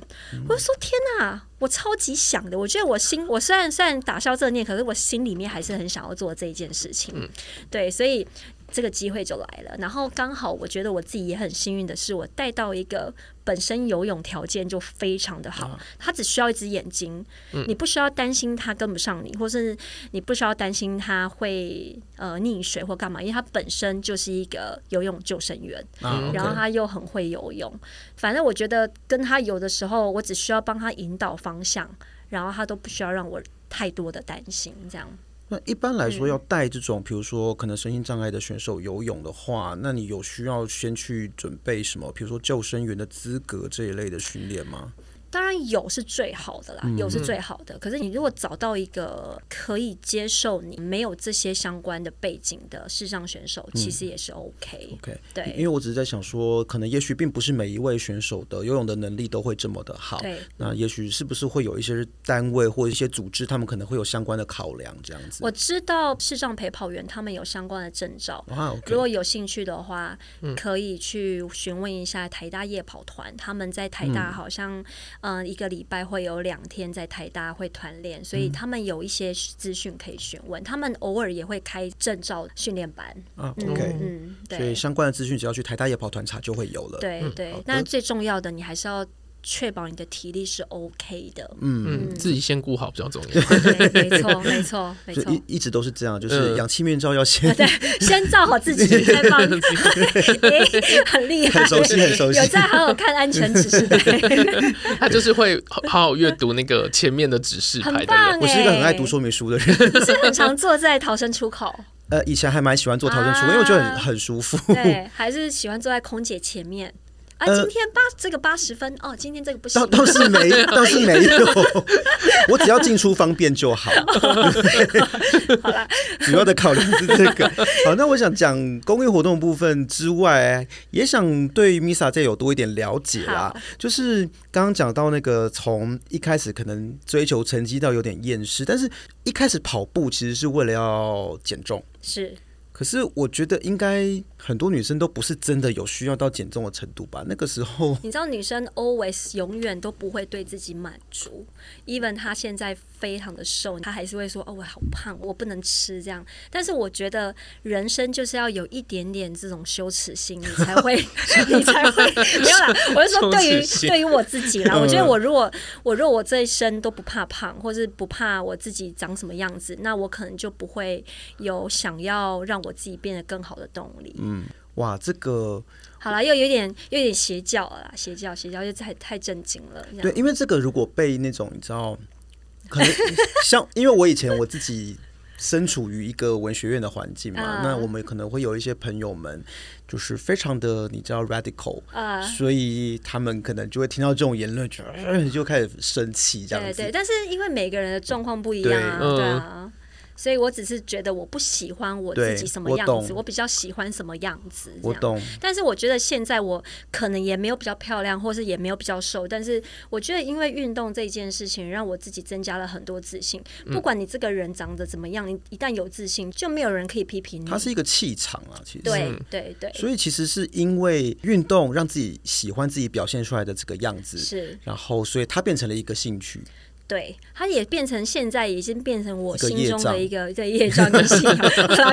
[SPEAKER 4] 我就说天哪，我超级想的。我觉得我心，我虽然虽然打消这个念，可是我心里面还是很想要做这一件事情。嗯、对，所以。这个机会就来了，然后刚好我觉得我自己也很幸运的是，我带到一个本身游泳条件就非常的好，他只需要一只眼睛，你不需要担心他跟不上你，或是你不需要担心他会呃溺水或干嘛，因为他本身就是一个游泳救生员，然后他又很会游泳，反正我觉得跟他游的时候，我只需要帮他引导方向，然后他都不需要让我太多的担心，这样。
[SPEAKER 3] 那一般来说，要带这种，比如说可能身心障碍的选手游泳的话，那你有需要先去准备什么？比如说救生员的资格这一类的训练吗？
[SPEAKER 4] 当然有是最好的啦，有是最好的。嗯、可是你如果找到一个可以接受你没有这些相关的背景的视障选手，其实也是 OK。OK，、嗯、对，
[SPEAKER 3] 因为我只是在想说，可能也许并不是每一位选手的游泳的能力都会这么的好。
[SPEAKER 4] 对，
[SPEAKER 3] 那也许是不是会有一些单位或一些组织，他们可能会有相关的考量这样子。
[SPEAKER 4] 我知道视障陪跑员他们有相关的证照，啊 okay、如果有兴趣的话，可以去询问一下台大夜跑团，他们在台大好像、嗯。嗯，一个礼拜会有两天在台大会团练，所以他们有一些资讯可以询问。他们偶尔也会开证照训练班
[SPEAKER 3] 啊。OK，嗯，对，所以相关的资讯只要去台大夜跑团查就会有了。
[SPEAKER 4] 对对，那最重要的，你还是要。确保你的体力是 OK 的，
[SPEAKER 2] 嗯，自己先顾好比较重要。
[SPEAKER 4] 对，没错，没错，没错，
[SPEAKER 3] 一一直都是这样，就是氧气面罩要先
[SPEAKER 4] 对，先罩好自己 再放。很厉害，
[SPEAKER 3] 很熟悉，很熟悉。
[SPEAKER 4] 有在好好看安全指示牌，
[SPEAKER 2] 他就是会好好阅读那个前面的指示牌的人。
[SPEAKER 3] 我是一个很爱读说明书的人。
[SPEAKER 4] 是很常坐在逃生出口？
[SPEAKER 3] 呃，以前还蛮喜欢坐逃生出口，因为我觉得很很舒服。
[SPEAKER 4] 对，还是喜欢坐在空姐前面。啊，今天八这个八十分哦，今天这个不行，
[SPEAKER 3] 倒倒是没，倒是没有，我只要进出方便就好。
[SPEAKER 4] 好啦，
[SPEAKER 3] 主要的考虑是这个。好，那我想讲公益活动部分之外，也想对 Misa 再有多一点了解啦。就是刚刚讲到那个，从一开始可能追求成绩到有点厌世，但是一开始跑步其实是为了要减重，
[SPEAKER 4] 是。
[SPEAKER 3] 可是我觉得应该很多女生都不是真的有需要到减重的程度吧？那个时候，
[SPEAKER 4] 你知道女生 always 永远都不会对自己满足，even 她现在非常的瘦，她还是会说：“哦，我好胖，我不能吃这样。”但是我觉得人生就是要有一点点这种羞耻心，你才会，你才会 没有啦。我是说，对于对于我自己啦，我觉得我如果我如果我这一生都不怕胖，或是不怕我自己长什么样子，那我可能就不会有想要让我。我自己变得更好的动力。
[SPEAKER 3] 嗯，哇，这个
[SPEAKER 4] 好了，又有点又有点邪教了啦，邪教邪教又太太震惊了。
[SPEAKER 3] 对，因为这个如果被那种你知道，可能 像因为我以前我自己身处于一个文学院的环境嘛，那我们可能会有一些朋友们就是非常的你知道 radical 啊，所以他们可能就会听到这种言论，就就开始生气这样子。
[SPEAKER 4] 对对，但是因为每个人的状况不一样啊，对啊。所以我只是觉得我不喜欢我自己什么样子，我，我比较喜欢什么样子。
[SPEAKER 3] 我懂。
[SPEAKER 4] 但是我觉得现在我可能也没有比较漂亮，或是也没有比较瘦。但是我觉得因为运动这件事情，让我自己增加了很多自信。不管你这个人长得怎么样，你一旦有自信，就没有人可以批评你。
[SPEAKER 3] 它是一个气场啊，其实。
[SPEAKER 4] 对对对。
[SPEAKER 3] 所以其实是因为运动让自己喜欢自己表现出来的这个样子，
[SPEAKER 4] 是。
[SPEAKER 3] 然后，所以它变成了一个兴趣。
[SPEAKER 4] 对，它也变成现在已经变成我心中的一个对业障的信仰，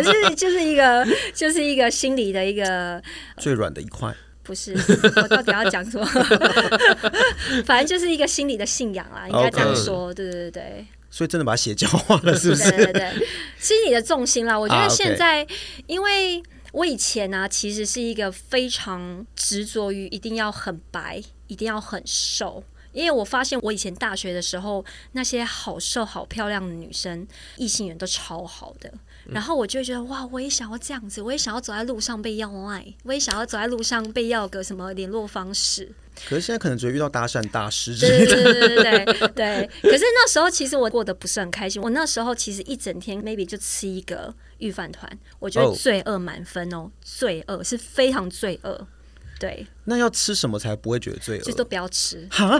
[SPEAKER 4] 就是 就是一个就是一个心理的一个
[SPEAKER 3] 最软的一块。
[SPEAKER 4] 不是，我到底要讲什么？反正就是一个心理的信仰啦，应该这样说。对对对。
[SPEAKER 3] 所以真的把它邪教化了，是不是？
[SPEAKER 4] 对对对，心理的重心啦。我觉得现在，啊 okay、因为我以前呢、啊，其实是一个非常执着于一定要很白，一定要很瘦。因为我发现我以前大学的时候，那些好瘦好漂亮的女生，异性缘都超好的，然后我就会觉得哇，我也想要这样子，我也想要走在路上被要爱，我也想要走在路上被要个什么联络方式。
[SPEAKER 3] 可是现在可能只会遇到搭讪大师。
[SPEAKER 4] 对对对对对对。可是那时候其实我过得不是很开心，我那时候其实一整天 maybe 就吃一个御饭团，我觉得罪恶满分哦，罪恶是非常罪恶。对。
[SPEAKER 3] 那要吃什么才不会觉得罪恶？
[SPEAKER 4] 就都不要吃。哈，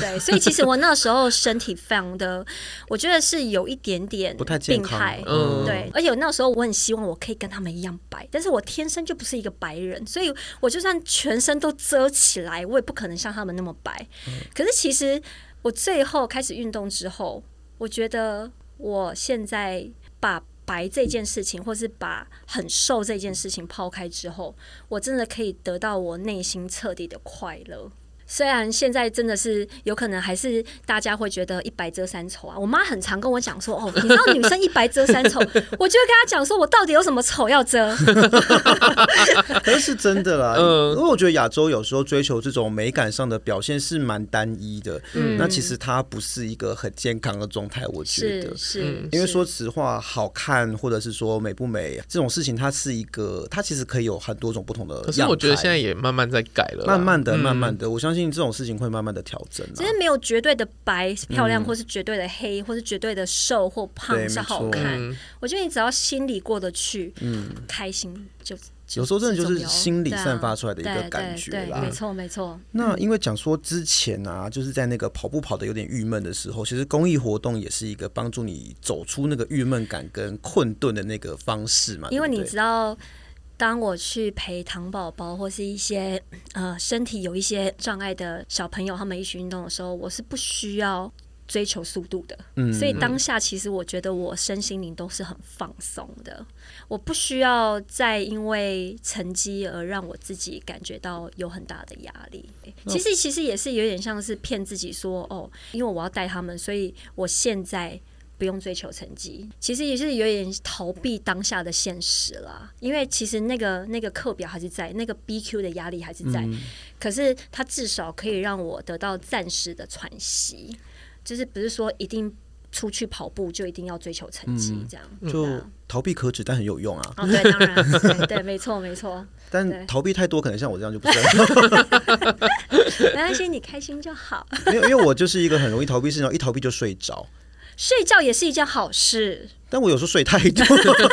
[SPEAKER 4] 对，所以其实我那时候身体非常的，我觉得是有一点点
[SPEAKER 3] 不太健康。
[SPEAKER 4] 嗯，对。而且我那时候我很希望我可以跟他们一样白，但是我天生就不是一个白人，所以我就算全身都遮起来，我也不可能像他们那么白。嗯。可是其实我最后开始运动之后，我觉得我现在把。白这件事情，或是把很瘦这件事情抛开之后，我真的可以得到我内心彻底的快乐。虽然现在真的是有可能还是大家会觉得一白遮三丑啊，我妈很常跟我讲说，哦，你知道女生一白遮三丑，我就会跟她讲说，我到底有什么丑要遮？
[SPEAKER 3] 可是是真的啦，因为我觉得亚洲有时候追求这种美感上的表现是蛮单一的，嗯，那其实它不是一个很健康的状态，我觉得
[SPEAKER 4] 是，是
[SPEAKER 3] 因为说实话，好看或者是说美不美这种事情，它是一个，它其实可以有很多种不同的。可是
[SPEAKER 2] 我觉得现在也慢慢在改了，
[SPEAKER 3] 慢慢的，慢慢的，我相信。这种事情会慢慢的调整，
[SPEAKER 4] 其实没有绝对的白漂亮，或是绝对的黑，嗯、或是绝对的瘦或胖是好看。我觉得你只要心里过得去，嗯，开心就，
[SPEAKER 3] 有时候真的就是心里散发出来的一个感觉啦。
[SPEAKER 4] 没错没错。
[SPEAKER 3] 那因为讲说之前啊，就是在那个跑步跑的有点郁闷的时候，其实公益活动也是一个帮助你走出那个郁闷感跟困顿的那个方式嘛。
[SPEAKER 4] 因为你知道。当我去陪糖宝宝或是一些呃身体有一些障碍的小朋友，他们一起运动的时候，我是不需要追求速度的。嗯，所以当下其实我觉得我身心灵都是很放松的。我不需要再因为成绩而让我自己感觉到有很大的压力。其实其实也是有点像是骗自己说哦，因为我要带他们，所以我现在。不用追求成绩，其实也是有点逃避当下的现实啦。因为其实那个那个课表还是在，那个 BQ 的压力还是在。嗯、可是它至少可以让我得到暂时的喘息，就是不是说一定出去跑步就一定要追求成绩这样。
[SPEAKER 3] 嗯、就逃避可耻，但很有用啊。
[SPEAKER 4] 哦，对，当然，对，对，没错，没错。
[SPEAKER 3] 但逃避太多，可能像我这样就不是。
[SPEAKER 4] 没关系，你开心就好。
[SPEAKER 3] 没有，因为我就是一个很容易逃避事情，一逃避就睡着。
[SPEAKER 4] 睡觉也是一件好事，
[SPEAKER 3] 但我有时候睡太多，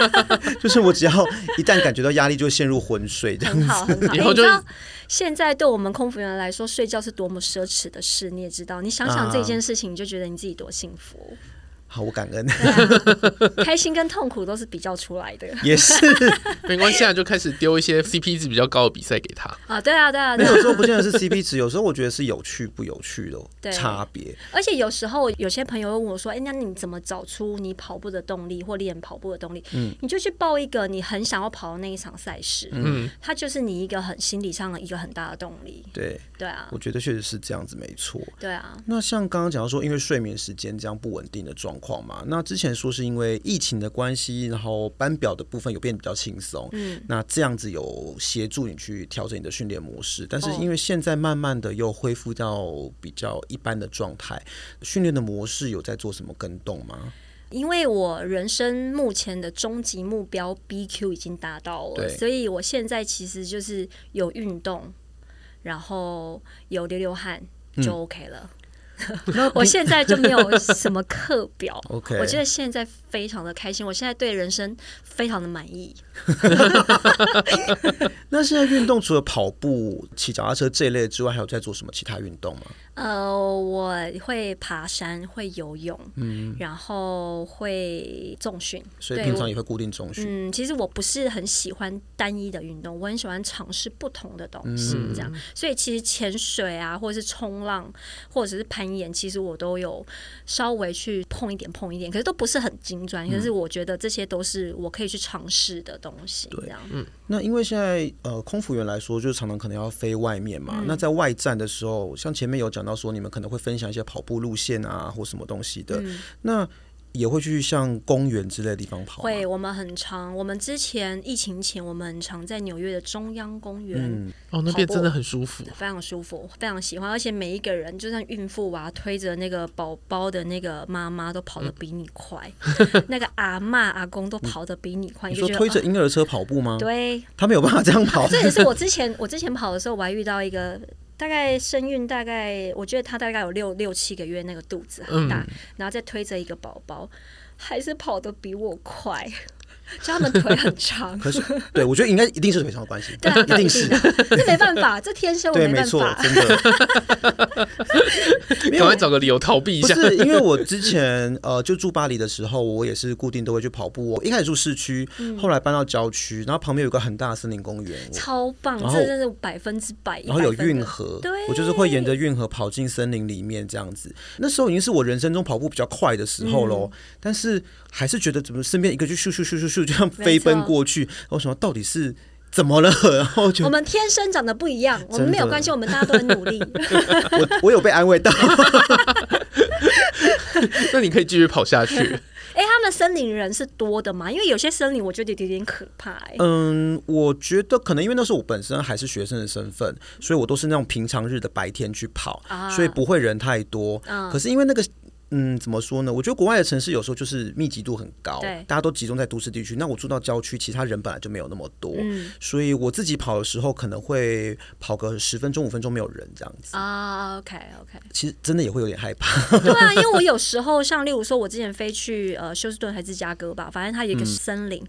[SPEAKER 3] 就是我只要一旦感觉到压力，就会陷入昏睡这样子。
[SPEAKER 4] 很好，很好。你知道现在对我们空服员来说，睡觉是多么奢侈的事，你也知道。你想想这件事情，你就觉得你自己多幸福。
[SPEAKER 3] 好，我感恩。
[SPEAKER 4] 啊、开心跟痛苦都是比较出来的，
[SPEAKER 3] 也是
[SPEAKER 2] 没关系啊，就开始丢一些 CP 值比较高的比赛给他
[SPEAKER 4] 啊。对啊，对啊。
[SPEAKER 3] 有时候不见得是 CP 值，有时候我觉得是有趣不有趣的差别。
[SPEAKER 4] 而且有时候有些朋友问我说：“哎、欸，那你怎么找出你跑步的动力或练跑步的动力？”嗯，你就去报一个你很想要跑的那一场赛事，嗯，它就是你一个很心理上的一个很大的动力。
[SPEAKER 3] 对，
[SPEAKER 4] 对啊，
[SPEAKER 3] 我觉得确实是这样子，没错。
[SPEAKER 4] 对啊。
[SPEAKER 3] 那像刚刚讲到说，因为睡眠时间这样不稳定的状况嘛，那之前说是因为疫情的关系，然后班表的部分有变得比较轻松，嗯，那这样子有协助你去调整你的训练模式。但是因为现在慢慢的又恢复到比较一般的状态，训练的模式有在做什么跟动吗？
[SPEAKER 4] 因为我人生目前的终极目标 BQ 已经达到了，所以我现在其实就是有运动，然后有流流汗就 OK 了。嗯 我现在就没有什么课表. 我觉得现在非常的开心，我现在对人生非常的满意。
[SPEAKER 3] 那现在运动除了跑步、骑脚踏车这一类之外，还有在做什么其他运动吗？
[SPEAKER 4] 呃，我会爬山，会游泳，嗯，然后会重训，
[SPEAKER 3] 所以平常也会固定重训。
[SPEAKER 4] 嗯，其实我不是很喜欢单一的运动，我很喜欢尝试不同的东西，这样。嗯、所以其实潜水啊，或者是冲浪，或者是攀岩，其实我都有稍微去碰一点碰一点，可是都不是很精可是我觉得这些都是我可以去尝试的东西。对，这样。嗯，
[SPEAKER 3] 那因为现在呃，空服员来说，就是常常可能要飞外面嘛。嗯、那在外站的时候，像前面有讲到。说你们可能会分享一些跑步路线啊，或什么东西的。嗯、那也会去像公园之类的地方跑。
[SPEAKER 4] 会，我们很常。我们之前疫情前，我们很常在纽约的中央公园。
[SPEAKER 2] 嗯、哦，那边真的很舒服，
[SPEAKER 4] 非常舒服，非常喜欢。而且每一个人，就算孕妇啊，推着那个宝宝的那个妈妈，都跑得比你快。嗯、那个阿嬷阿公都跑得比你快。
[SPEAKER 3] 你说推着婴儿车跑步吗？
[SPEAKER 4] 对，
[SPEAKER 3] 他没有办法这样跑。
[SPEAKER 4] 这也是我之前我之前跑的时候，我还遇到一个。大概身孕，大概我觉得她大概有六六七个月，那个肚子很大，嗯、然后再推着一个宝宝，还是跑得比我快。就他们腿很长。
[SPEAKER 3] 可是，对我觉得应该一定是腿长的关系，
[SPEAKER 4] 对、啊，
[SPEAKER 3] 一定是，
[SPEAKER 4] 这没办法，这天生我没办法，
[SPEAKER 3] 对，没错，真的。
[SPEAKER 2] 赶快找个理由逃避一下。
[SPEAKER 3] 不是，因为我之前呃就住巴黎的时候，我也是固定都会去跑步。我一开始住市区，嗯、后来搬到郊区，然后旁边有个很大的森林公园，
[SPEAKER 4] 超棒，这真是百分之百。
[SPEAKER 3] 然后有运河，对，我就是会沿着运河跑进森林里面这样子。那时候已经是我人生中跑步比较快的时候喽，嗯、但是还是觉得怎么身边一个就咻咻咻咻咻就这样飞奔过去，我想到底是。怎么了？然后就
[SPEAKER 4] 我们天生长得不一样，我们没有关系，我们大家都很努力。
[SPEAKER 3] 我我有被安慰到，
[SPEAKER 2] 那你可以继续跑下去。
[SPEAKER 4] 哎、欸，他们森林人是多的吗？因为有些森林我觉得有点可怕、欸。
[SPEAKER 3] 嗯，我觉得可能因为那时候我本身还是学生的身份，所以我都是那种平常日的白天去跑，啊、所以不会人太多。嗯、可是因为那个。嗯，怎么说呢？我觉得国外的城市有时候就是密集度很高，对大家都集中在都市地区。那我住到郊区，其他人本来就没有那么多，嗯、所以我自己跑的时候可能会跑个十分钟、五分钟没有人这样子
[SPEAKER 4] 啊。OK OK，
[SPEAKER 3] 其实真的也会有点害怕。
[SPEAKER 4] 对啊，因为我有时候像例如说，我之前飞去呃休斯顿还是芝加哥吧，反正它有一个森林，嗯、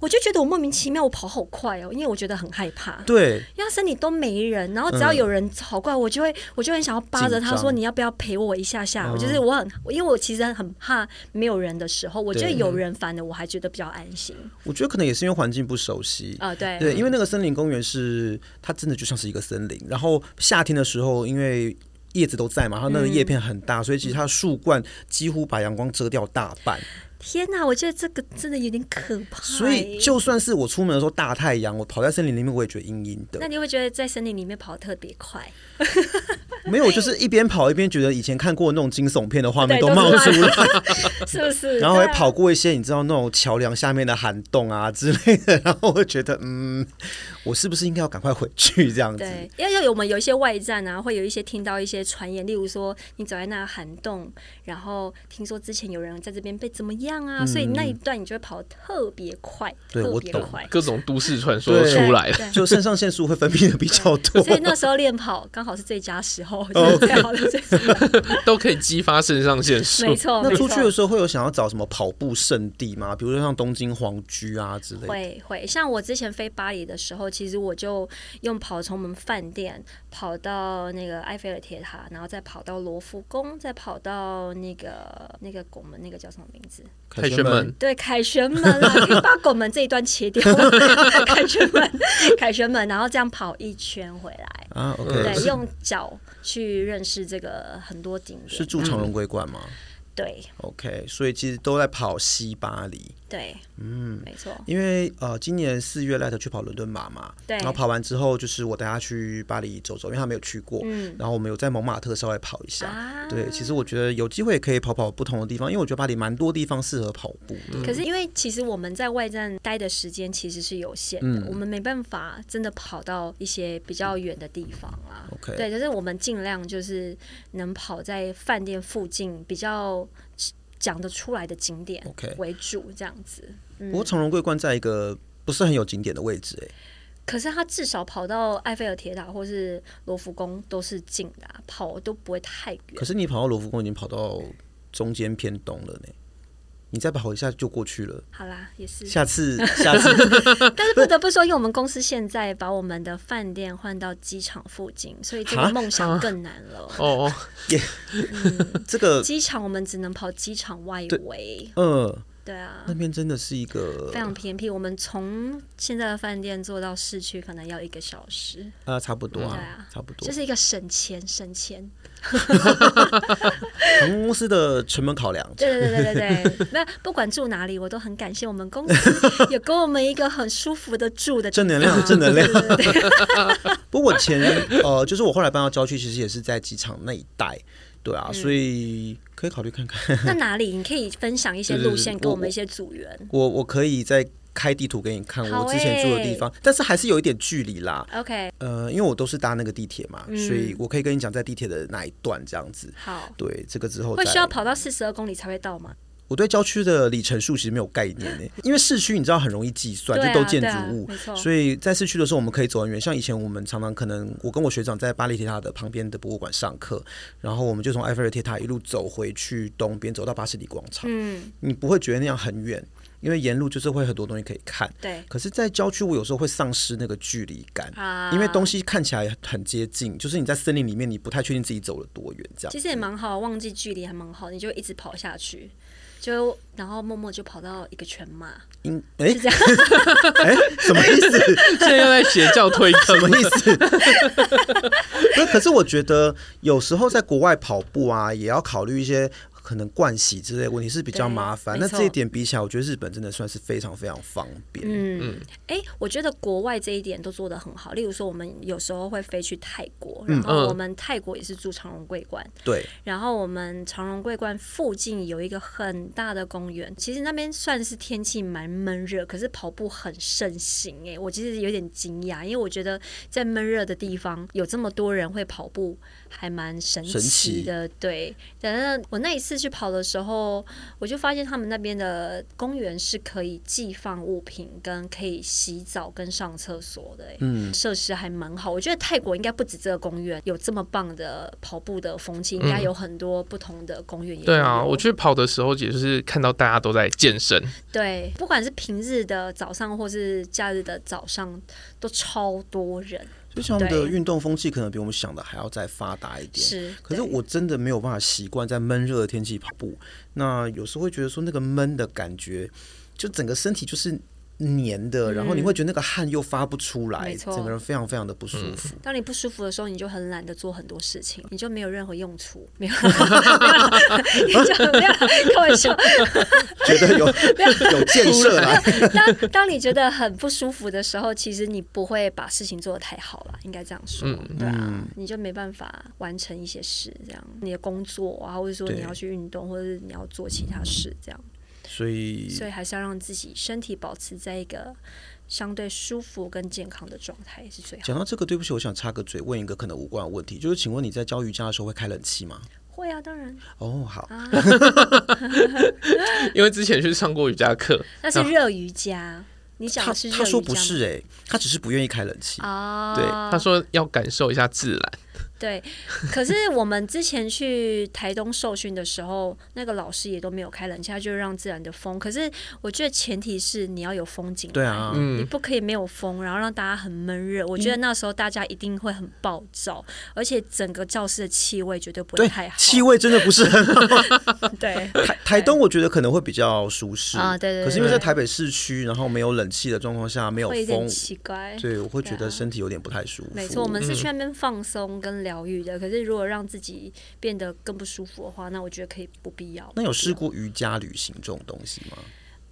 [SPEAKER 4] 我就觉得我莫名其妙我跑好快哦，因为我觉得很害怕。
[SPEAKER 3] 对，
[SPEAKER 4] 因为森林都没人，然后只要有人跑过来，我就会我就很想要扒着他说：“你要不要陪我一下下？”我就是我很，因为我其实很。怕没有人的时候，我觉得有人烦的我还觉得比较安心。
[SPEAKER 3] 我觉得可能也是因为环境不熟悉
[SPEAKER 4] 啊，对
[SPEAKER 3] 对，因为那个森林公园是它真的就像是一个森林，然后夏天的时候因为叶子都在嘛，它那个叶片很大，所以其实它的树冠几乎把阳光遮掉大半。
[SPEAKER 4] 天哪，我觉得这个真的有点可怕。
[SPEAKER 3] 所以就算是我出门的时候大太阳，我跑在森林里面，我也觉得阴阴的。
[SPEAKER 4] 那你会觉得在森林里面跑特别快？
[SPEAKER 3] 没有，就是一边跑一边觉得以前看过那种惊悚片的画面都冒出来，
[SPEAKER 4] 是不是？
[SPEAKER 3] 然后还跑过一些你知道那种桥梁下面的涵洞啊之类的，然后我觉得嗯。我是不是应该要赶快回去这样子？
[SPEAKER 4] 对，因为我们有一些外站啊，会有一些听到一些传言，例如说你走在那涵洞，然后听说之前有人在这边被怎么样啊，所以那一段你就会跑得特别快，特别快，
[SPEAKER 2] 各种都市传说出来了，
[SPEAKER 3] 就肾上腺素会分泌的比较多，
[SPEAKER 4] 所以那时候练跑刚好是最佳时候，就是最好的最
[SPEAKER 2] 都可以激发肾上腺素。
[SPEAKER 4] 没错，
[SPEAKER 3] 那出去的时候会有想要找什么跑步圣地吗？比如说像东京皇居啊之类的。
[SPEAKER 4] 会会，像我之前飞巴黎的时候。其实我就用跑从我们饭店跑到那个埃菲尔铁塔，然后再跑到罗浮宫，再跑到那个那个拱门，那个叫什么名字？
[SPEAKER 2] 凯旋门。
[SPEAKER 4] 对，凯旋门啊，可以把拱门这一段切掉。凯旋门，凯旋门，然后这样跑一圈回来
[SPEAKER 3] 啊。OK，
[SPEAKER 4] 对，用脚去认识这个很多景点。
[SPEAKER 3] 是住长荣桂冠吗？
[SPEAKER 4] 对。
[SPEAKER 3] OK，所以其实都在跑西巴黎。
[SPEAKER 4] 对，
[SPEAKER 3] 嗯，
[SPEAKER 4] 没错，
[SPEAKER 3] 因为呃，今年四月 Light 去跑伦敦马嘛，
[SPEAKER 4] 对，
[SPEAKER 3] 然后跑完之后，就是我带他去巴黎走走，因为他没有去过，嗯，然后我们有在蒙马特稍微跑一下，啊、对，其实我觉得有机会也可以跑跑不同的地方，因为我觉得巴黎蛮多地方适合跑步。的。
[SPEAKER 4] 可是因为其实我们在外站待的时间其实是有限的，嗯、我们没办法真的跑到一些比较远的地方啊。
[SPEAKER 3] OK，
[SPEAKER 4] 对，就是我们尽量就是能跑在饭店附近比较。讲得出来的景点为主，这样子。
[SPEAKER 3] 不过长荣桂冠在一个不是很有景点的位置，欸，
[SPEAKER 4] 可是它至少跑到埃菲尔铁塔或是罗浮宫都是近的，啊，跑都不会太远。
[SPEAKER 3] 可是你跑到罗浮宫已经跑到中间偏东了呢。你再跑一下就过去了。
[SPEAKER 4] 好啦，也是。
[SPEAKER 3] 下次，下次。
[SPEAKER 4] 但是不得不说，因为我们公司现在把我们的饭店换到机场附近，所以这个梦想更难了。
[SPEAKER 2] 哦哦，
[SPEAKER 3] 也，这个
[SPEAKER 4] 机场我们只能跑机场外围。
[SPEAKER 3] 嗯。
[SPEAKER 4] 对啊，
[SPEAKER 3] 那边真的是一个
[SPEAKER 4] 非常偏僻。我们从现在的饭店坐到市区，可能要一个小时。
[SPEAKER 3] 啊，差不多啊，
[SPEAKER 4] 对啊，
[SPEAKER 3] 差不多。
[SPEAKER 4] 这是一个省钱省钱。
[SPEAKER 3] 航空公司的成本考量。
[SPEAKER 4] 对对对对对，没有，不管住哪里，我都很感谢我们公司有给我们一个很舒服的住的
[SPEAKER 3] 正能量，正能量。不过我前呃，就是我后来搬到郊区，其实也是在机场那一带。对啊，所以可以考虑看看。
[SPEAKER 4] 那哪里？你可以分享一些路线，给我们一些组员。
[SPEAKER 3] 我我可以再开地图给你看，我之前住的地方，但是还是有一点距离啦。
[SPEAKER 4] OK，
[SPEAKER 3] 呃，因为我都是搭那个地铁嘛，所以我可以跟你讲在地铁的哪一段这样子。
[SPEAKER 4] 好，
[SPEAKER 3] 对，这个之后
[SPEAKER 4] 会需要跑到四十二公里才会到吗？
[SPEAKER 3] 我对郊区的里程数其实没有概念呢，因为市区你知道很容易计算，就都建筑物，所以在市区的时候我们可以走很远。像以前我们常常可能，我跟我学长在巴黎铁塔的旁边的博物馆上课，然后我们就从埃菲尔铁塔一路走回去东边，走到巴士底广场。嗯，你不会觉得那样很远。因为沿路就是会很多东西可以看。
[SPEAKER 4] 对。
[SPEAKER 3] 可是，在郊区，我有时候会丧失那个距离感，啊，因为东西看起来很接近，就是你在森林里面，你不太确定自己走了多远，这样。
[SPEAKER 4] 其实也蛮好，忘记距离还蛮好，你就一直跑下去。就然后默默就跑到一个全马，
[SPEAKER 3] 嗯，哎，
[SPEAKER 4] 是这样，
[SPEAKER 3] 哎，什么意思？
[SPEAKER 2] 现在又在邪教推 坑，
[SPEAKER 3] 什么意思？可是我觉得有时候在国外跑步啊，也要考虑一些。可能盥洗之类的问题是比较麻烦，那这一点比起来，我觉得日本真的算是非常非常方便。
[SPEAKER 4] 嗯，哎、欸，我觉得国外这一点都做得很好。例如说，我们有时候会飞去泰国，然后我们泰国也是住长荣桂冠，
[SPEAKER 3] 对。
[SPEAKER 4] 然后我们长荣桂冠附近有一个很大的公园，其实那边算是天气蛮闷热，可是跑步很盛行。哎，我其实有点惊讶，因为我觉得在闷热的地方有这么多人会跑步，还蛮神奇的。对，反正，我那一次。去跑的时候，我就发现他们那边的公园是可以寄放物品，跟可以洗澡跟上厕所的，嗯，设施还蛮好。我觉得泰国应该不止这个公园有这么棒的跑步的风气，应该有很多不同的公园。
[SPEAKER 2] 对啊，我去跑的时候，也就是看到大家都在健身。
[SPEAKER 4] 对，不管是平日的早上或是假日的早上，都超多人。
[SPEAKER 3] 就像的运动风气可能比我们想的还要再发达一点，
[SPEAKER 4] 是。
[SPEAKER 3] 可是我真的没有办法习惯在闷热的天气跑步，那有时候会觉得说那个闷的感觉，就整个身体就是。黏的，然后你会觉得那个汗又发不出来，嗯、整个人非常非常的不舒服。
[SPEAKER 4] 当你不舒服的时候，你就很懒得做很多事情，你就没有任何用处，没有，没有，就没有。开玩笑，
[SPEAKER 3] 觉得有。有建设了。
[SPEAKER 4] 当当你觉得很不舒服的时候，其实你不会把事情做得太好了，应该这样说，嗯、对啊，你就没办法完成一些事，这样。你的工作啊，或者说你要去运动，或者是你要做其他事，这样。
[SPEAKER 3] 所以，
[SPEAKER 4] 所以还是要让自己身体保持在一个相对舒服跟健康的状态是最好。
[SPEAKER 3] 讲到这个，对不起，我想插个嘴，问一个可能无关的问题，就是请问你在教瑜伽的时候会开冷气吗？
[SPEAKER 4] 会啊，当然。
[SPEAKER 3] 哦，好。
[SPEAKER 4] 啊、
[SPEAKER 2] 因为之前去上过瑜伽课，
[SPEAKER 4] 那是热瑜伽。你讲的是热瑜伽吗？
[SPEAKER 3] 他，他说不是哎、欸，他只是不愿意开冷气。
[SPEAKER 4] 哦，
[SPEAKER 2] 对，他说要感受一下自然。
[SPEAKER 4] 对，可是我们之前去台东受训的时候，那个老师也都没有开冷气，他就让自然的风。可是我觉得前提是你要有风景，
[SPEAKER 3] 对啊，
[SPEAKER 4] 你不可以没有风，然后让大家很闷热。我觉得那时候大家一定会很暴躁，而且整个教室的气味绝对不会太好，
[SPEAKER 3] 气味真的不是很好。
[SPEAKER 4] 对，
[SPEAKER 3] 台台东我觉得可能会比较舒适
[SPEAKER 4] 啊，对对。
[SPEAKER 3] 可是因为在台北市区，然后没有冷气的状况下，没有风，
[SPEAKER 4] 奇怪，
[SPEAKER 3] 对，我会觉得身体有点不太舒服。
[SPEAKER 4] 没错，我们是去那边放松跟疗愈的，可是如果让自己变得更不舒服的话，那我觉得可以不必要。
[SPEAKER 3] 那有试过瑜伽旅行这种东西吗？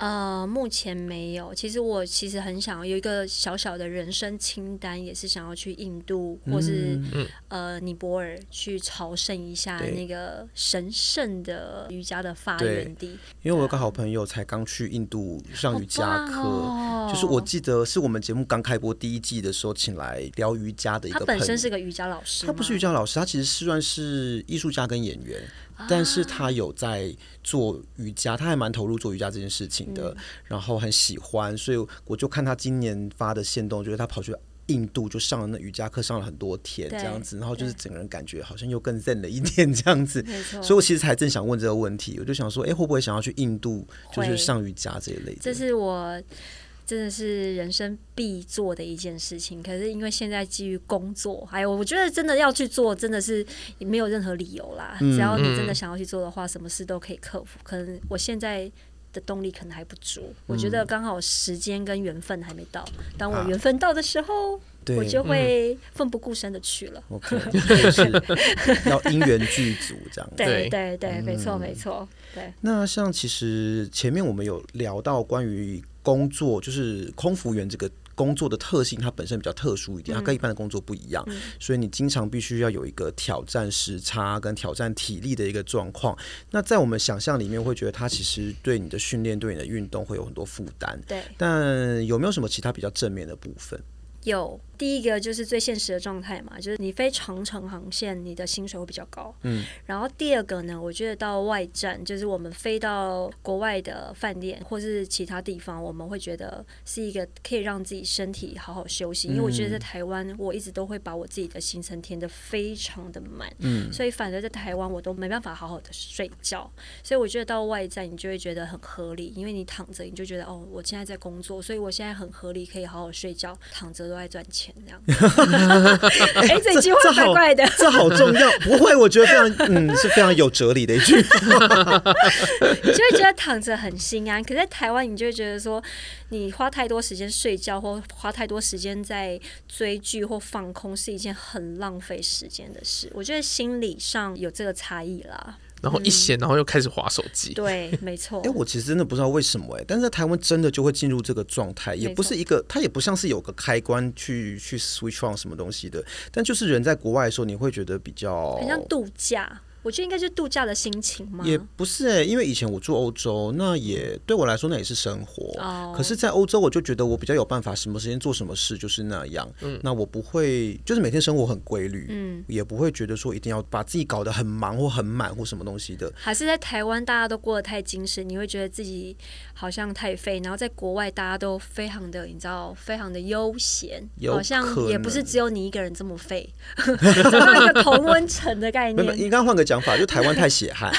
[SPEAKER 4] 呃，目前没有。其实我其实很想要有一个小小的人生清单，也是想要去印度或是、嗯、呃尼泊尔去朝圣一下那个神圣的瑜伽的发源地。
[SPEAKER 3] 因为我有个好朋友才刚去印度上瑜伽课，哦、就是我记得是我们节目刚开播第一季的时候请来聊瑜伽的一个。
[SPEAKER 4] 他本身是个瑜伽老师，
[SPEAKER 3] 他不是瑜伽老师，他其实是算是艺术家跟演员。但是他有在做瑜伽，他还蛮投入做瑜伽这件事情的，然后很喜欢，所以我就看他今年发的线动，觉得他跑去印度就上了那瑜伽课，上了很多天这样子，然后就是整个人感觉好像又更 zen 了一点这样子。所以我其实还正想问这个问题，我就想说，哎，会不会想要去印度，就是上瑜伽这一类的？
[SPEAKER 4] 这是我。真的是人生必做的一件事情，可是因为现在基于工作，还有我觉得真的要去做，真的是没有任何理由啦。只要你真的想要去做的话，什么事都可以克服。可能我现在的动力可能还不足，我觉得刚好时间跟缘分还没到。当我缘分到的时候，我就会奋不顾身的去了。
[SPEAKER 3] OK，要因缘具足这样。
[SPEAKER 4] 对对对，没错没错。对。
[SPEAKER 3] 那像其实前面我们有聊到关于。工作就是空服员这个工作的特性，它本身比较特殊一点，它跟一般的工作不一样，嗯、所以你经常必须要有一个挑战时差跟挑战体力的一个状况。那在我们想象里面，会觉得它其实对你的训练、对你的运动会有很多负担。
[SPEAKER 4] 对，
[SPEAKER 3] 但有没有什么其他比较正面的部分？
[SPEAKER 4] 有。第一个就是最现实的状态嘛，就是你飞长程航线，你的薪水会比较高。嗯，然后第二个呢，我觉得到外站，就是我们飞到国外的饭店或是其他地方，我们会觉得是一个可以让自己身体好好休息。因为我觉得在台湾，我一直都会把我自己的行程填得非常的满，嗯，所以反而在台湾我都没办法好好的睡觉。所以我觉得到外站，你就会觉得很合理，因为你躺着，你就觉得哦，我现在在工作，所以我现在很合理，可以好好睡觉，躺着都在赚钱这样。哎，这句话怪怪的，
[SPEAKER 3] 这好重要。不会，我觉得非常嗯，是非常有哲理的一句。
[SPEAKER 4] 你就会觉得躺着很心安，可是在台湾，你就会觉得说，你花太多时间睡觉，或花太多时间在追剧或放空，是一件很浪费时间的事。我觉得心理上有这个差异啦。
[SPEAKER 2] 然后一闲，然后又开始划手机。
[SPEAKER 4] 对，没错。
[SPEAKER 3] 哎，我其实真的不知道为什么哎，但是在台湾真的就会进入这个状态，也不是一个，它也不像是有个开关去去 switch on 什么东西的，但就是人在国外的时候，你会觉得比较
[SPEAKER 4] 很像度假。我觉得应该是度假的心情吗？
[SPEAKER 3] 也不是哎、欸，因为以前我住欧洲，那也对我来说那也是生活。哦、可是，在欧洲我就觉得我比较有办法，什么时间做什么事就是那样。嗯，那我不会，就是每天生活很规律。嗯，也不会觉得说一定要把自己搞得很忙或很满或什么东西的。
[SPEAKER 4] 还是在台湾大家都过得太精神，你会觉得自己好像太废。然后在国外大家都非常的，你知道，非常的悠闲，好像也不是只有你一个人这么废，找到一个同温层的概念。
[SPEAKER 3] 应该换个。讲法就台湾太血汗，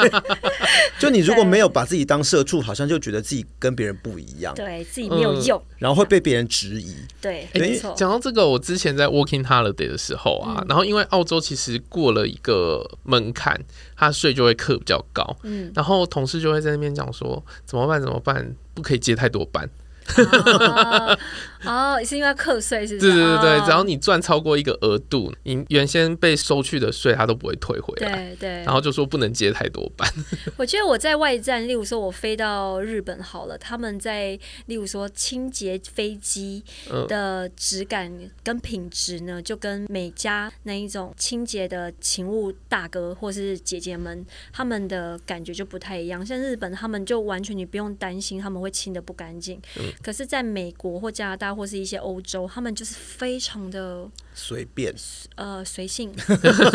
[SPEAKER 3] 就你如果没有把自己当社畜，好像就觉得自己跟别人不一样，
[SPEAKER 4] 对自己没有用，
[SPEAKER 3] 然后会被别人质疑。
[SPEAKER 4] 对，
[SPEAKER 2] 没错。讲到这个，我之前在 Working Holiday 的时候啊，然后因为澳洲其实过了一个门槛，他税就会课比较高，嗯，然后同事就会在那边讲说怎么办？怎么办？不可以接太多班。
[SPEAKER 4] 哦，哦，是因为要课税，是不是？
[SPEAKER 2] 对对对对，只要你赚超过一个额度，你原先被收去的税，他都不会退回来。
[SPEAKER 4] 对对。
[SPEAKER 2] 然后就说不能接太多班。
[SPEAKER 4] 我觉得我在外站，例如说我飞到日本好了，他们在例如说清洁飞机的质感跟品质呢，就跟美加那一种清洁的勤务大哥或是姐姐们，他们的感觉就不太一样。像日本，他们就完全你不用担心他们会清的不干净。嗯可是，在美国或加拿大或是一些欧洲，他们就是非常的
[SPEAKER 3] 随便，
[SPEAKER 4] 呃，随性，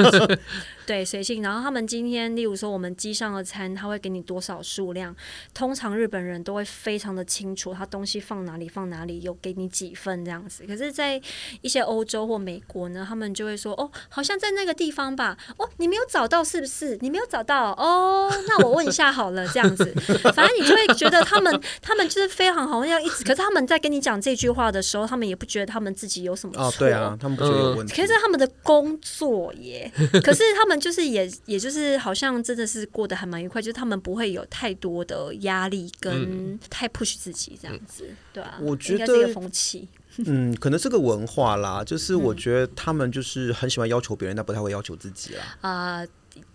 [SPEAKER 4] 对，随性。然后他们今天，例如说我们机上的餐，他会给你多少数量？通常日本人都会非常的清楚，他东西放哪里放哪里，有给你几份这样子。可是，在一些欧洲或美国呢，他们就会说，哦，好像在那个地方吧？哦，你没有找到是不是？你没有找到哦？那我问一下好了，这样子，反正你就会觉得他们，他们就是非常好像要一直。可是他们在跟你讲这句话的时候，他们也不觉得他们自己有什么错。
[SPEAKER 3] 哦，对啊，他们不觉得有问题。
[SPEAKER 4] 可是他们的工作耶，可是他们就是也也就是好像真的是过得还蛮愉快，就是他们不会有太多的压力跟太 push 自己这样子，嗯、对啊，
[SPEAKER 3] 我觉得
[SPEAKER 4] 这个风气，
[SPEAKER 3] 嗯，可能是个文化啦，就是我觉得他们就是很喜欢要求别人，但不太会要求自己啦。
[SPEAKER 4] 啊、呃。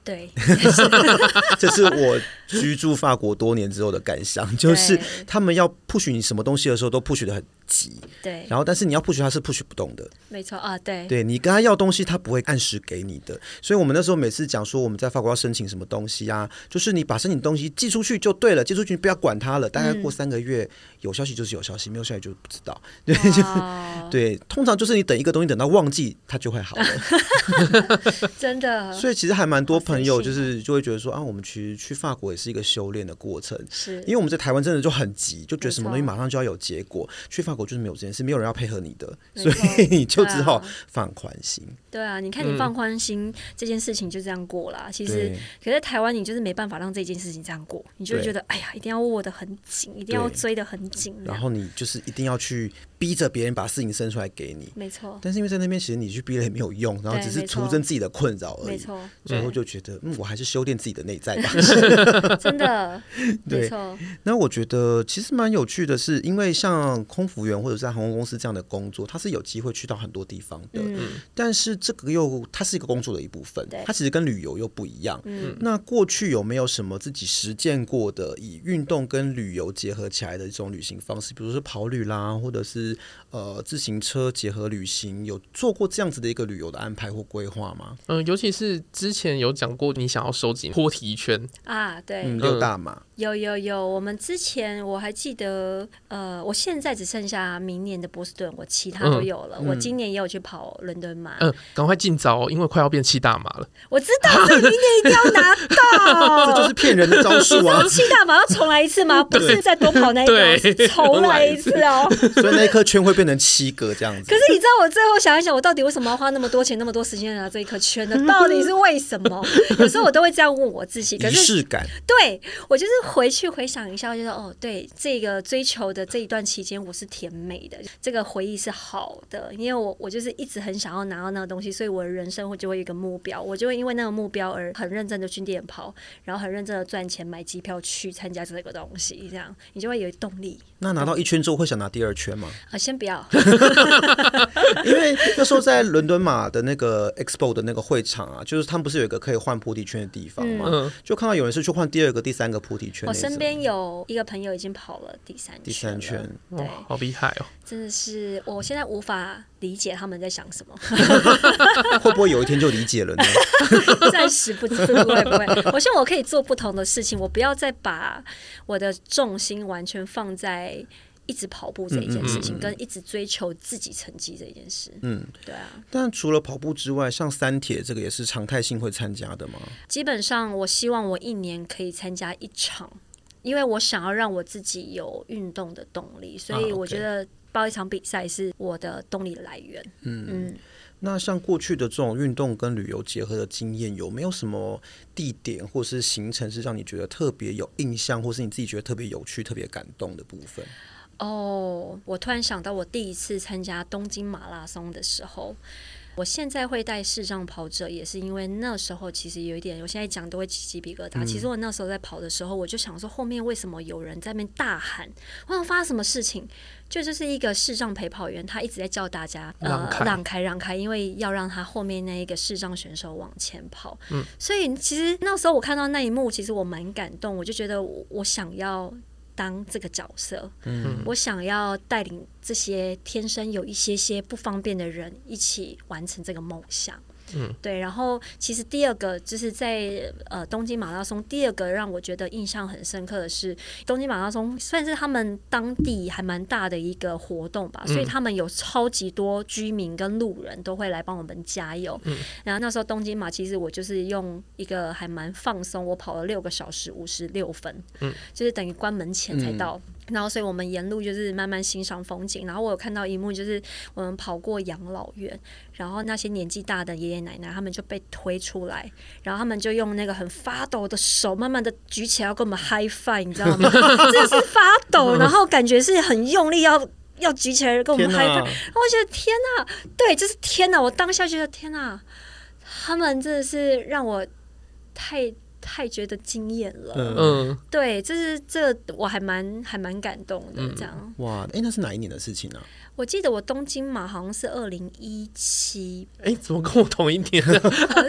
[SPEAKER 4] 对，
[SPEAKER 3] 这是我居住法国多年之后的感想，就是他们要 push 你什么东西的时候，都 push 得很急。
[SPEAKER 4] 对，
[SPEAKER 3] 然后但是你要 push 他是 push 不动的。
[SPEAKER 4] 没错啊，对，
[SPEAKER 3] 对你跟他要东西，他不会按时给你的。所以我们那时候每次讲说我们在法国要申请什么东西啊，就是你把申请东西寄出去就对了，寄出去不要管他了。大概过三个月，有消息就是有消息，没有消息就不知道。对，就对，通常就是你等一个东西等到忘记，它就会好了。
[SPEAKER 4] 真的。
[SPEAKER 3] 所以其实还蛮多朋友。就是就会觉得说啊，我们去去法国也是一个修炼的过程，
[SPEAKER 4] 是。
[SPEAKER 3] 因为我们在台湾真的就很急，就觉得什么东西马上就要有结果。去法国就是没有这件事，没有人要配合你的，所以你就只好放宽心。
[SPEAKER 4] 对啊，你看你放宽心这件事情就这样过了。其实，可是台湾你就是没办法让这件事情这样过，你就觉得哎呀，一定要握得很紧，一定要追得很紧，
[SPEAKER 3] 然后你就是一定要去逼着别人把事情生出来给你。
[SPEAKER 4] 没错。但
[SPEAKER 3] 是因为在那边，其实你去逼了也没有用，然后只是徒增自己的困扰而已。没错。最后就觉得。嗯，我还是修炼自己的内在吧。
[SPEAKER 4] 真的，
[SPEAKER 3] 对。那我觉得其实蛮有趣的是，因为像空服员或者在航空公司这样的工作，它是有机会去到很多地方的。嗯。但是这个又它是一个工作的一部分，它其实跟旅游又不一样。嗯。那过去有没有什么自己实践过的以运动跟旅游结合起来的一种旅行方式？比如说跑旅啦，或者是是呃自行车结合旅行，有做过这样子的一个旅游的安排或规划吗？
[SPEAKER 2] 嗯，尤其是之前有讲过，你想要收集坡提圈
[SPEAKER 4] 啊，对，
[SPEAKER 3] 嗯、六大马。
[SPEAKER 4] 有有有，我们之前我还记得，呃，我现在只剩下明年的波士顿，我其他都有了。嗯、我今年也有去跑伦敦马，
[SPEAKER 2] 嗯，赶快尽早，因为快要变七大马了。
[SPEAKER 4] 我知道，所以明年一定要拿到。
[SPEAKER 3] 这就是骗人的招数啊！
[SPEAKER 4] 七大马要重来一次吗？不是再多跑那一个，重来一次哦。
[SPEAKER 3] 所以那一颗圈会变成七个这样子。
[SPEAKER 4] 可是你知道，我最后想一想，我到底为什么要花那么多钱、那么多时间拿这一颗圈呢？到底是为什么？有时候我都会这样问我自己。仪
[SPEAKER 3] 式感。
[SPEAKER 4] 对，我就是回去回想。一下，我觉得哦，对，这个追求的这一段期间，我是甜美的，这个回忆是好的，因为我我就是一直很想要拿到那个东西，所以我的人生会就会有一个目标，我就会因为那个目标而很认真的去练跑，然后很认真的赚钱买机票去参加这个东西，这样你就会有动力。
[SPEAKER 3] 那拿到一圈之后会想拿第二圈吗？
[SPEAKER 4] 啊，先不要，
[SPEAKER 3] 因为那时候在伦敦马的那个 Expo 的那个会场啊，就是他们不是有一个可以换菩提圈的地方吗？嗯，就看到有人是去换第二个、第三个菩提圈。
[SPEAKER 4] 我身边有。一个朋友已经跑了第三圈，
[SPEAKER 3] 第三圈，
[SPEAKER 2] 对，好厉害哦！
[SPEAKER 4] 真的是，我现在无法理解他们在想什么。
[SPEAKER 3] 会不会有一天就理解了呢？
[SPEAKER 4] 暂时不知，不会不会。我希望我可以做不同的事情，我不要再把我的重心完全放在一直跑步这一件事情，嗯嗯嗯，跟一直追求自己成绩这一件事。嗯，对啊。
[SPEAKER 3] 但除了跑步之外，像三铁这个也是常态性会参加的吗？
[SPEAKER 4] 基本上，我希望我一年可以参加一场。因为我想要让我自己有运动的动力，所以我觉得报一场比赛是我的动力来源。嗯嗯，
[SPEAKER 3] 那像过去的这种运动跟旅游结合的经验，有没有什么地点或是行程是让你觉得特别有印象，或是你自己觉得特别有趣、特别感动的部分？
[SPEAKER 4] 哦，我突然想到，我第一次参加东京马拉松的时候。我现在会带视障跑者，也是因为那时候其实有一点，我现在讲都会起鸡皮疙瘩。其实我那时候在跑的时候，我就想说，后面为什么有人在那边大喊？我想发生什么事情？就就是一个视障陪跑员，他一直在叫大家呃让开让开让开，因为要让他后面那一个视障选手往前跑。嗯，所以其实那时候我看到那一幕，其实我蛮感动，我就觉得我想要。当这个角色，嗯，我想要带领这些天生有一些些不方便的人一起完成这个梦想。嗯，对，然后其实第二个就是在呃东京马拉松，第二个让我觉得印象很深刻的是东京马拉松算是他们当地还蛮大的一个活动吧，所以他们有超级多居民跟路人都会来帮我们加油。嗯，然后那时候东京马其实我就是用一个还蛮放松，我跑了六个小时五十六分，嗯，就是等于关门前才到。然后，所以我们沿路就是慢慢欣赏风景。然后我有看到一幕，就是我们跑过养老院，然后那些年纪大的爷爷奶奶他们就被推出来，然后他们就用那个很发抖的手，慢慢的举起来要跟我们 high five，你知道吗？真的是发抖，然后感觉是很用力要要举起来跟我们 high five。然后我觉得天哪，对，就是天哪！我当下觉得天哪，他们真的是让我太。太觉得惊艳了，嗯，对，这是这、我还蛮还蛮感动的，这样。嗯、
[SPEAKER 3] 哇，哎，那是哪一年的事情呢、啊？
[SPEAKER 4] 我记得我东京马好像是二零一七，
[SPEAKER 2] 哎，怎么跟我同一年？是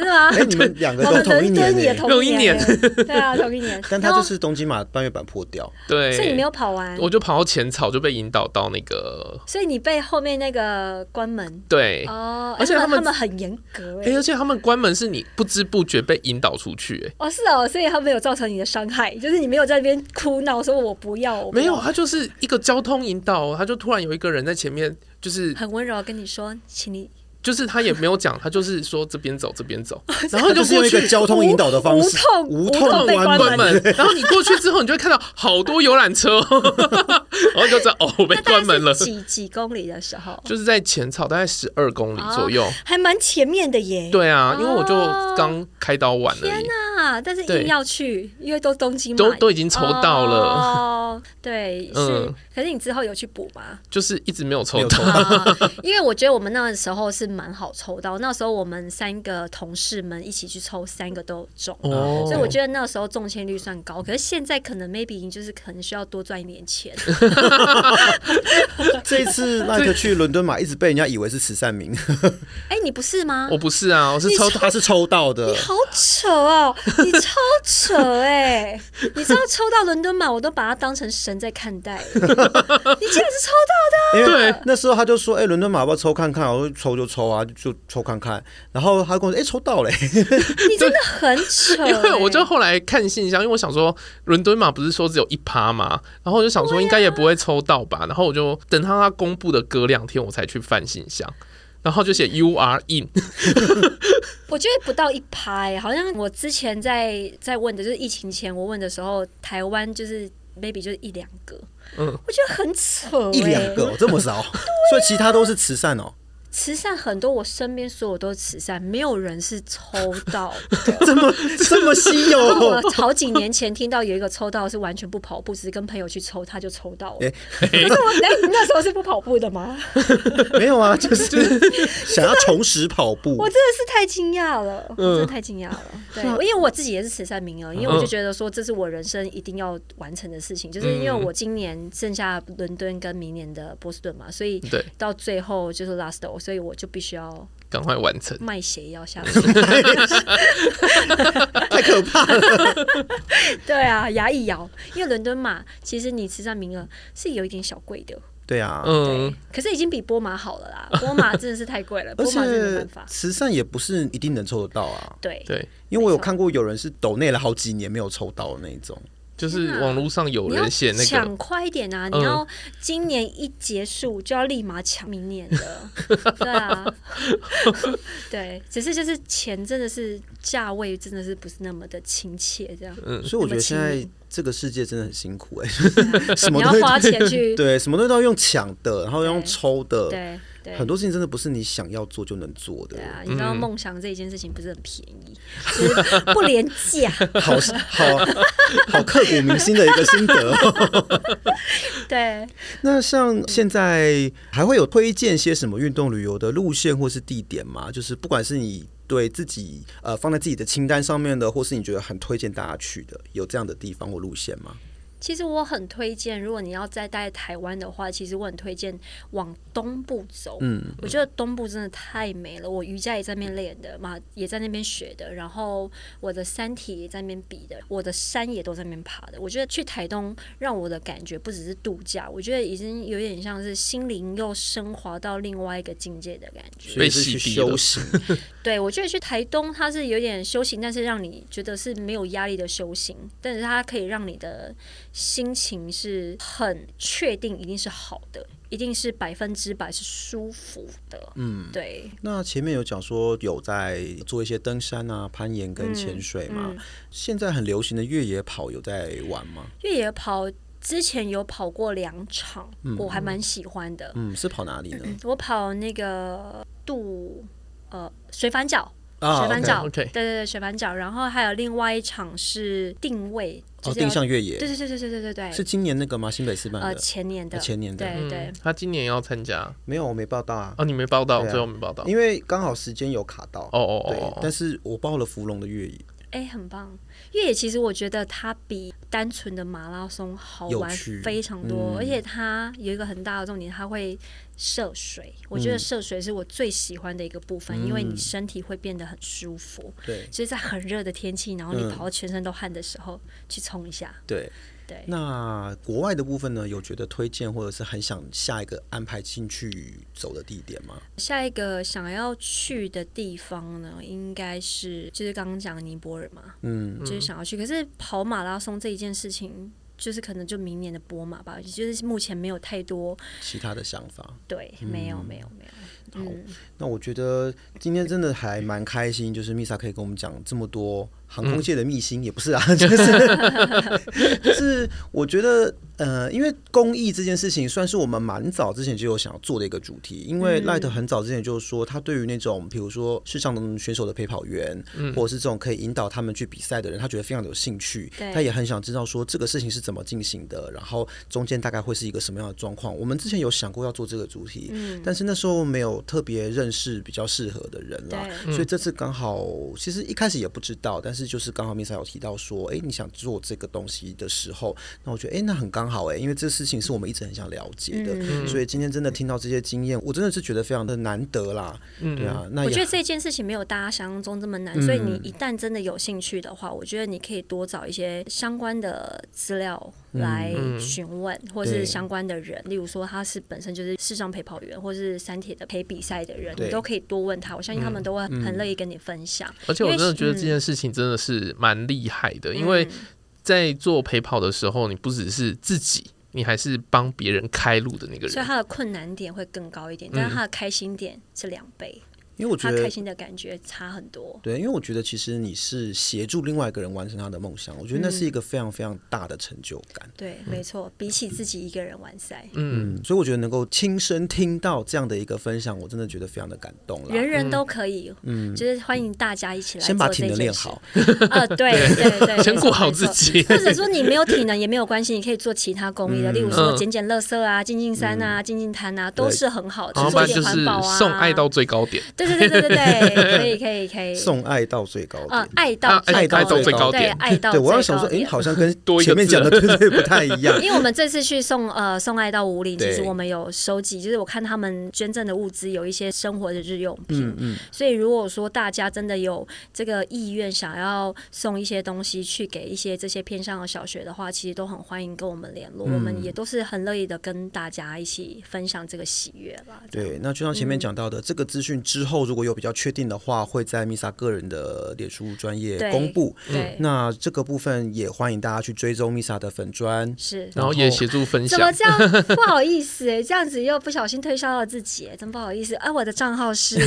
[SPEAKER 4] 吗？
[SPEAKER 3] 哎，你们两个都同一年，
[SPEAKER 2] 同一年，
[SPEAKER 4] 对啊，同一年。
[SPEAKER 3] 但他就是东京马半月板破掉，
[SPEAKER 2] 对，
[SPEAKER 4] 所以你没有跑完，
[SPEAKER 2] 我就跑到浅草就被引导到那个，
[SPEAKER 4] 所以你被后面那个关门，
[SPEAKER 2] 对，
[SPEAKER 4] 哦，而且他们他们很严格，
[SPEAKER 2] 哎，而且他们关门是你不知不觉被引导出去，哎，
[SPEAKER 4] 哦，是哦，所以他没有造成你的伤害，就是你没有在那边哭闹说我不要，
[SPEAKER 2] 没有，他就是一个交通引导，他就突然有一个人在前面。就是
[SPEAKER 4] 很温柔跟你说，请你。
[SPEAKER 2] 就是他也没有讲，他就是说这边走这边走，然后就是
[SPEAKER 3] 用一个交通引导的方式，
[SPEAKER 4] 无痛无痛关门。
[SPEAKER 2] 然后你过去之后，你就会看到好多游览车，然后就知道哦被关门了。
[SPEAKER 4] 几几公里的时候，
[SPEAKER 2] 就是在浅草大概十二公里左右，
[SPEAKER 4] 还蛮前面的耶。
[SPEAKER 2] 对啊，因为我就刚开刀完了。
[SPEAKER 4] 天哪！但是硬要去，因为都东京
[SPEAKER 2] 都都已经抽到了。
[SPEAKER 4] 哦，对，是。可是你之后有去补吗？
[SPEAKER 2] 就是一直没有抽到，
[SPEAKER 4] 因为我觉得我们那个时候是。蛮好抽到，那时候我们三个同事们一起去抽，三个都中，哦、所以我觉得那个时候中签率算高。可是现在可能 maybe 就是可能需要多赚一点钱。
[SPEAKER 3] 这一次那个去伦敦马，一直被人家以为是慈善名。
[SPEAKER 4] 哎、欸，你不是吗？
[SPEAKER 2] 我不是啊，我是抽，抽他是抽到的。
[SPEAKER 4] 你好扯哦，你超扯哎、欸！你知道抽到伦敦马，我都把它当成成神在看待。你竟然是抽到
[SPEAKER 3] 的？对，那时候他就说：“哎、欸，伦敦马要不要抽看看？”我说：“抽就抽啊，就抽看看。”然后他跟我说：“哎、欸，抽到嘞！”
[SPEAKER 4] 你真的很扯、欸。
[SPEAKER 2] 因为我就后来看信箱，因为我想说伦敦嘛不是说只有一趴吗？然后我就想说应该也不会抽到吧。然后我就等他他公布的隔两天，我才去翻信箱。然后就写 You are in，
[SPEAKER 4] 我觉得不到一拍，好像我之前在在问的，就是疫情前我问的时候，台湾就是 maybe 就是一两个，嗯，我觉得很扯，
[SPEAKER 3] 一两个这么少，所以其他都是慈善哦。
[SPEAKER 4] 慈善很多，我身边所有都是慈善，没有人是抽到
[SPEAKER 3] 的这么这么稀有。
[SPEAKER 4] 我好几年前听到有一个抽到是完全不跑步，只是跟朋友去抽，他就抽到了。可是我哎、欸，那时候是不跑步的吗？
[SPEAKER 3] 没有啊，就是 想要重拾跑步。
[SPEAKER 4] 我真的是太惊讶了，我真的太惊讶了。对，因为我自己也是慈善名额，因为我就觉得说这是我人生一定要完成的事情，就是因为我今年剩下伦敦跟明年的波士顿嘛，所以到最后就是 last。所以我就必须要
[SPEAKER 2] 赶快完成
[SPEAKER 4] 卖血要下去，
[SPEAKER 3] 太可怕了。
[SPEAKER 4] 对啊，牙一咬，因为伦敦马其实你慈善名额是有一点小贵的。
[SPEAKER 3] 对啊，
[SPEAKER 4] 嗯，可是已经比波马好了啦。波马真的是太贵了，波马真的没办法。
[SPEAKER 3] 慈善也不是一定能抽得到啊。
[SPEAKER 4] 对
[SPEAKER 2] 对，
[SPEAKER 3] 因为我有看过有人是抖内了好几年没有抽到的那一种。
[SPEAKER 2] 就是网络上有人写那个。
[SPEAKER 4] 抢快一点啊！你要今年一结束就要立马抢明年的，对啊，对，只是就是钱真的是价位真的是不是那么的亲切这样。
[SPEAKER 3] 嗯，所以我觉得现在这个世界真的很辛苦哎，
[SPEAKER 4] 什么都要花钱去
[SPEAKER 3] 对，什么东西都要用抢的，然后用抽的，
[SPEAKER 4] 对。对
[SPEAKER 3] 很多事情真的不是你想要做就能做的。
[SPEAKER 4] 对啊，你知道梦想这一件事情不是很便宜，嗯、不廉价。
[SPEAKER 3] 好好好刻骨铭心的一个心得。
[SPEAKER 4] 对。
[SPEAKER 3] 那像现在还会有推荐些什么运动旅游的路线或是地点吗？就是不管是你对自己呃放在自己的清单上面的，或是你觉得很推荐大家去的，有这样的地方或路线吗？
[SPEAKER 4] 其实我很推荐，如果你要再待台湾的话，其实我很推荐往东部走。嗯，我觉得东部真的太美了。我瑜伽也在那边练的嘛，也在那边学的。然后我的三体也在那边比的，我的山也都在那边爬的。我觉得去台东让我的感觉不只是度假，我觉得已经有点像是心灵又升华到另外一个境界的感觉。
[SPEAKER 3] 所以是去修行。
[SPEAKER 4] 对，我觉得去台东它是有点修行，但是让你觉得是没有压力的修行，但是它可以让你的。心情是很确定，一定是好的，一定是百分之百是舒服的。嗯，对。
[SPEAKER 3] 那前面有讲说有在做一些登山啊、攀岩跟潜水嘛？嗯嗯、现在很流行的越野跑有在玩吗？
[SPEAKER 4] 越野跑之前有跑过两场，嗯、我还蛮喜欢的。
[SPEAKER 3] 嗯，是跑哪里呢？
[SPEAKER 4] 我跑那个渡呃水反角。水反角，对对对，水反角，然后还有另外一场是定位，
[SPEAKER 3] 哦，定向越野，
[SPEAKER 4] 对对对对对对对对，
[SPEAKER 3] 是今年那个吗？新北市办的，
[SPEAKER 4] 呃，前年的，
[SPEAKER 3] 前年的，
[SPEAKER 4] 对对。
[SPEAKER 2] 他今年要参加，
[SPEAKER 3] 没有，我没报到啊。
[SPEAKER 2] 哦，你没报到，最后没报到，
[SPEAKER 3] 因为刚好时间有卡到。
[SPEAKER 2] 哦哦哦，
[SPEAKER 3] 但是我报了芙蓉的越野，
[SPEAKER 4] 哎，很棒。越野其实我觉得它比单纯的马拉松好玩非常多，而且它有一个很大的重点，它会。涉水，我觉得涉水是我最喜欢的一个部分，嗯、因为你身体会变得很舒服。对，所以在很热的天气，然后你跑到全身都汗的时候，嗯、去冲一下。
[SPEAKER 3] 对对。那国外的部分呢？有觉得推荐或者是很想下一个安排进去走的地点吗？
[SPEAKER 4] 下一个想要去的地方呢，应该是就是刚刚讲的尼泊尔嘛。嗯，就是想要去。可是跑马拉松这一件事情。就是可能就明年的波马吧，就是目前没有太多
[SPEAKER 3] 其他的想法。
[SPEAKER 4] 对，没有，没有，没有。
[SPEAKER 3] 好，嗯、那我觉得今天真的还蛮开心，就是 Misa 可以跟我们讲这么多航空界的秘辛，嗯、也不是啊，就是 就是我觉得呃，因为公益这件事情算是我们蛮早之前就有想要做的一个主题，因为 Light 很早之前就是说，他对于那种比如说视障的选手的陪跑员，嗯、或者是这种可以引导他们去比赛的人，他觉得非常的有兴趣，他也很想知道说这个事情是怎么进行的，然后中间大概会是一个什么样的状况。我们之前有想过要做这个主题，嗯、但是那时候没有。特别认识比较适合的人啦，所以这次刚好，其实一开始也不知道，但是就是刚好 Misa 有提到说，哎、欸，你想做这个东西的时候，那我觉得，哎、欸，那很刚好、欸，哎，因为这事情是我们一直很想了解的，嗯、所以今天真的听到这些经验，我真的是觉得非常的难得啦，嗯、对啊，那
[SPEAKER 4] 我觉得这件事情没有大家想象中这么难，嗯、所以你一旦真的有兴趣的话，我觉得你可以多找一些相关的资料。来询问，或是相关的人，例如说他是本身就是视障陪跑员，或是三铁的陪比赛的人，你都可以多问他。我相信他们都会很乐意跟你分享。
[SPEAKER 2] 而且我真的觉得这件事情真的是蛮厉害的，因为在做陪跑的时候，你不只是自己，你还是帮别人开路的那个人，
[SPEAKER 4] 所以他的困难点会更高一点，但是他的开心点是两倍。
[SPEAKER 3] 因为我觉得
[SPEAKER 4] 他开心的感觉差很多。
[SPEAKER 3] 对，因为我觉得其实你是协助另外一个人完成他的梦想，我觉得那是一个非常非常大的成就感。
[SPEAKER 4] 嗯、对，没错，比起自己一个人完赛，
[SPEAKER 3] 嗯，所以我觉得能够亲身听到这样的一个分享，我真的觉得非常的感动了。
[SPEAKER 4] 人人都可以，嗯，就是欢迎大家一起来
[SPEAKER 3] 先把体能练好。
[SPEAKER 4] 呃，对对 对，
[SPEAKER 2] 先顾好自己。
[SPEAKER 4] 或者说你没有体能也没有关系，你可以做其他公益的，例如说捡捡垃圾啊、进进山啊、进进滩啊，都是很好的。做一点环保啊，
[SPEAKER 2] 送爱到最高点。
[SPEAKER 4] 对对对对对对。可以可以可以，
[SPEAKER 3] 送爱到最高点，
[SPEAKER 4] 爱到爱到
[SPEAKER 2] 最高点，
[SPEAKER 4] 爱到。
[SPEAKER 3] 对，我要想说，哎，好像跟前面讲的对对不太一样。
[SPEAKER 4] 因为我们这次去送呃送爱到武岭，其实我们有收集，就是我看他们捐赠的物资有一些生活的日用品，嗯，所以如果说大家真的有这个意愿，想要送一些东西去给一些这些偏乡的小学的话，其实都很欢迎跟我们联络，我们也都是很乐意的跟大家一起分享这个喜悦吧。
[SPEAKER 3] 对，那就像前面讲到的，这个资讯之后如果有比较确定。的话会在 Misa 个人的脸书专业公布，
[SPEAKER 4] 对，
[SPEAKER 3] 那这个部分也欢迎大家去追踪 Misa 的粉专，
[SPEAKER 4] 是，
[SPEAKER 2] 然后也协助分享。
[SPEAKER 4] 怎么这样？不好意思哎，这样子又不小心推销了自己，真不好意思。哎，我的账号是，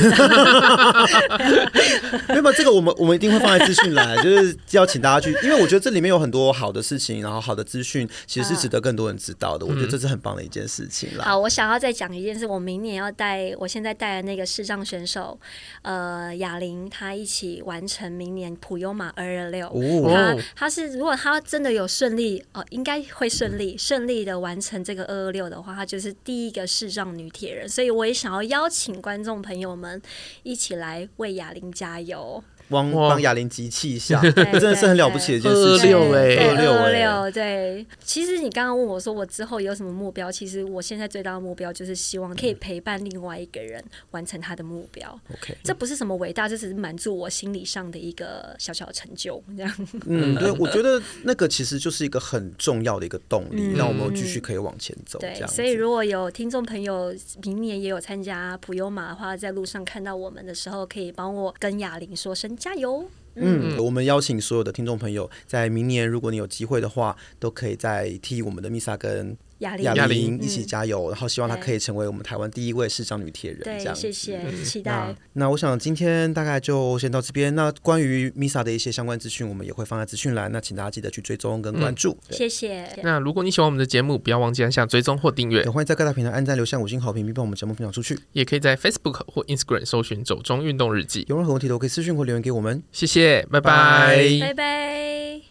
[SPEAKER 3] 没有，这个我们我们一定会放在资讯栏，就是邀请大家去，因为我觉得这里面有很多好的事情，然后好的资讯其实是值得更多人知道的。我觉得这是很棒的一件事情啦。
[SPEAKER 4] 好，我想要再讲一件事，我明年要带我现在带的那个视障选手，呃。呃，哑铃他一起完成明年普悠玛二二六，他他是如果他真的有顺利哦，应该会顺利顺利的完成这个二二六的话，他就是第一个视障女铁人，所以我也想要邀请观众朋友们一起来为哑铃加油。
[SPEAKER 3] 帮帮哑铃集气一下，真的是很了不起的一件事情。
[SPEAKER 2] 二六哎，
[SPEAKER 4] 二六二六，对。其实你刚刚问我说我之后有什么目标，其实我现在最大的目标就是希望可以陪伴另外一个人完成他的目标。
[SPEAKER 3] OK，
[SPEAKER 4] 这不是什么伟大，这只是满足我心理上的一个小小的成就。这样，
[SPEAKER 3] 嗯，对，我觉得那个其实就是一个很重要的一个动力，让我们继续可以往前走。
[SPEAKER 4] 对，所以如果有听众朋友明年也有参加普悠玛的话，在路上看到我们的时候，可以帮我跟哑铃说声。加油！
[SPEAKER 3] 嗯，我们邀请所有的听众朋友，在明年如果你有机会的话，都可以再替我们的 Misa 跟
[SPEAKER 4] 哑
[SPEAKER 3] 铃哑铃一起加油，然后希望她可以成为我们台湾第一位视障女铁人。
[SPEAKER 4] 对，
[SPEAKER 3] 这样
[SPEAKER 4] 谢谢，期待。
[SPEAKER 3] 那我想今天大概就先到这边。那关于 Misa 的一些相关资讯，我们也会放在资讯栏。那请大家记得去追踪跟关注。
[SPEAKER 4] 谢谢。
[SPEAKER 2] 那如果你喜欢我们的节目，不要忘记按下追踪或订阅。
[SPEAKER 3] 也欢迎在各大平台按赞、留下五星好评，并帮我们节目分享出去。
[SPEAKER 2] 也可以在 Facebook 或 Instagram 搜寻“走钟运动日记”。
[SPEAKER 3] 有任何问题都可以私讯或留言给我们。
[SPEAKER 2] 谢谢，拜拜，
[SPEAKER 4] 拜拜。